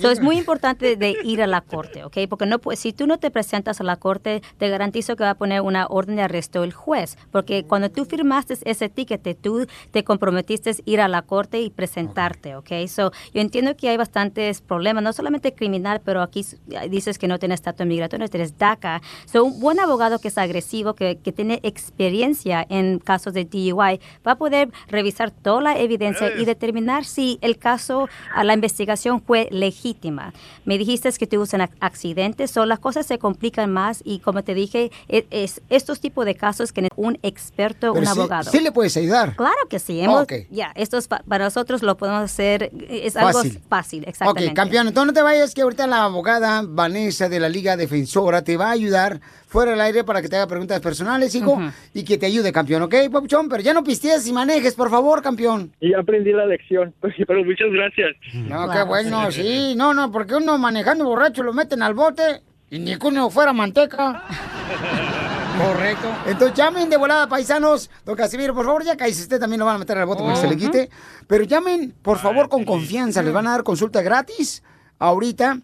So, es muy importante de ir a la corte, ¿ok? Porque no, si tú no te presentas a la corte, te garantizo que va a poner una orden de arresto el juez. Porque cuando tú firmaste ese ticket, tú te comprometiste a ir a la corte y presentarte, ¿ok? So, yo entiendo que hay bastantes problemas, no solamente criminal, pero aquí dices que no tienes estatus migratorio, tienes DACA. So, un buen abogado que es agresivo, que, que tiene experiencia en casos de DUI, va a poder revisar toda la evidencia y determinar si el caso, la investigación fue legítima. Me dijiste que tuvo un ac- accidente, so las cosas se complican más y como te dije, es, es estos tipos de casos que un experto, Pero un sí- abogado. sí le puedes ayudar. Claro que sí. Hemos, Ok. Ya, esto es pa- para nosotros lo podemos hacer, es algo Fácil. fácil, exactamente. Ok, campeón, entonces no te vayas, que ahorita la abogada Vanessa de la Liga Defensora te va a ayudar fuera del aire para que te haga preguntas personales, hijo, y que te ayude, campeón, ¿ok, Papuchón? Pero ya no pistees y manejes, por favor, campeón. Y ya aprendí la lección, pero muchas gracias. No, qué bueno, sí. No, no, porque uno manejando borracho lo meten al bote y ni que uno fuera manteca. Correcto. Entonces llamen de volada, paisanos. Don Casimiro, por favor, ya cállese, usted también lo van a meter al bote para que se le quite. Pero llamen, por favor, con confianza. Les van a dar consulta gratis ahorita.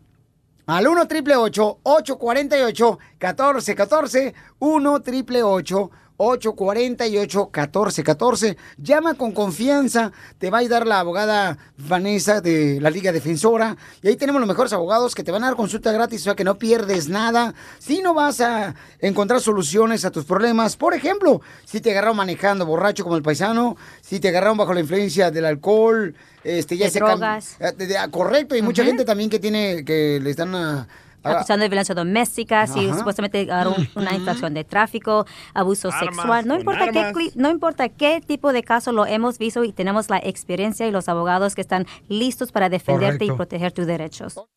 Al 1 triple 848 1414 1 triple 848 1414 Llama con confianza. Te va a ayudar la abogada Vanessa de la Liga Defensora. Y ahí tenemos los mejores abogados que te van a dar consulta gratis, o sea que no pierdes nada. Si no vas a encontrar soluciones a tus problemas, por ejemplo, si te agarraron manejando borracho como el paisano, si te agarraron bajo la influencia del alcohol, este, ya De se drogas. de- ah, correcto, y mucha gente también que tiene, que le están a- a- acusando de violencia doméstica, si Ajá. supuestamente agarró un- una infracción de tráfico, abuso Armas, sexual, no importa qué no importa qué tipo de caso lo hemos visto y tenemos la experiencia y los abogados que están listos para defenderte y proteger tus derechos.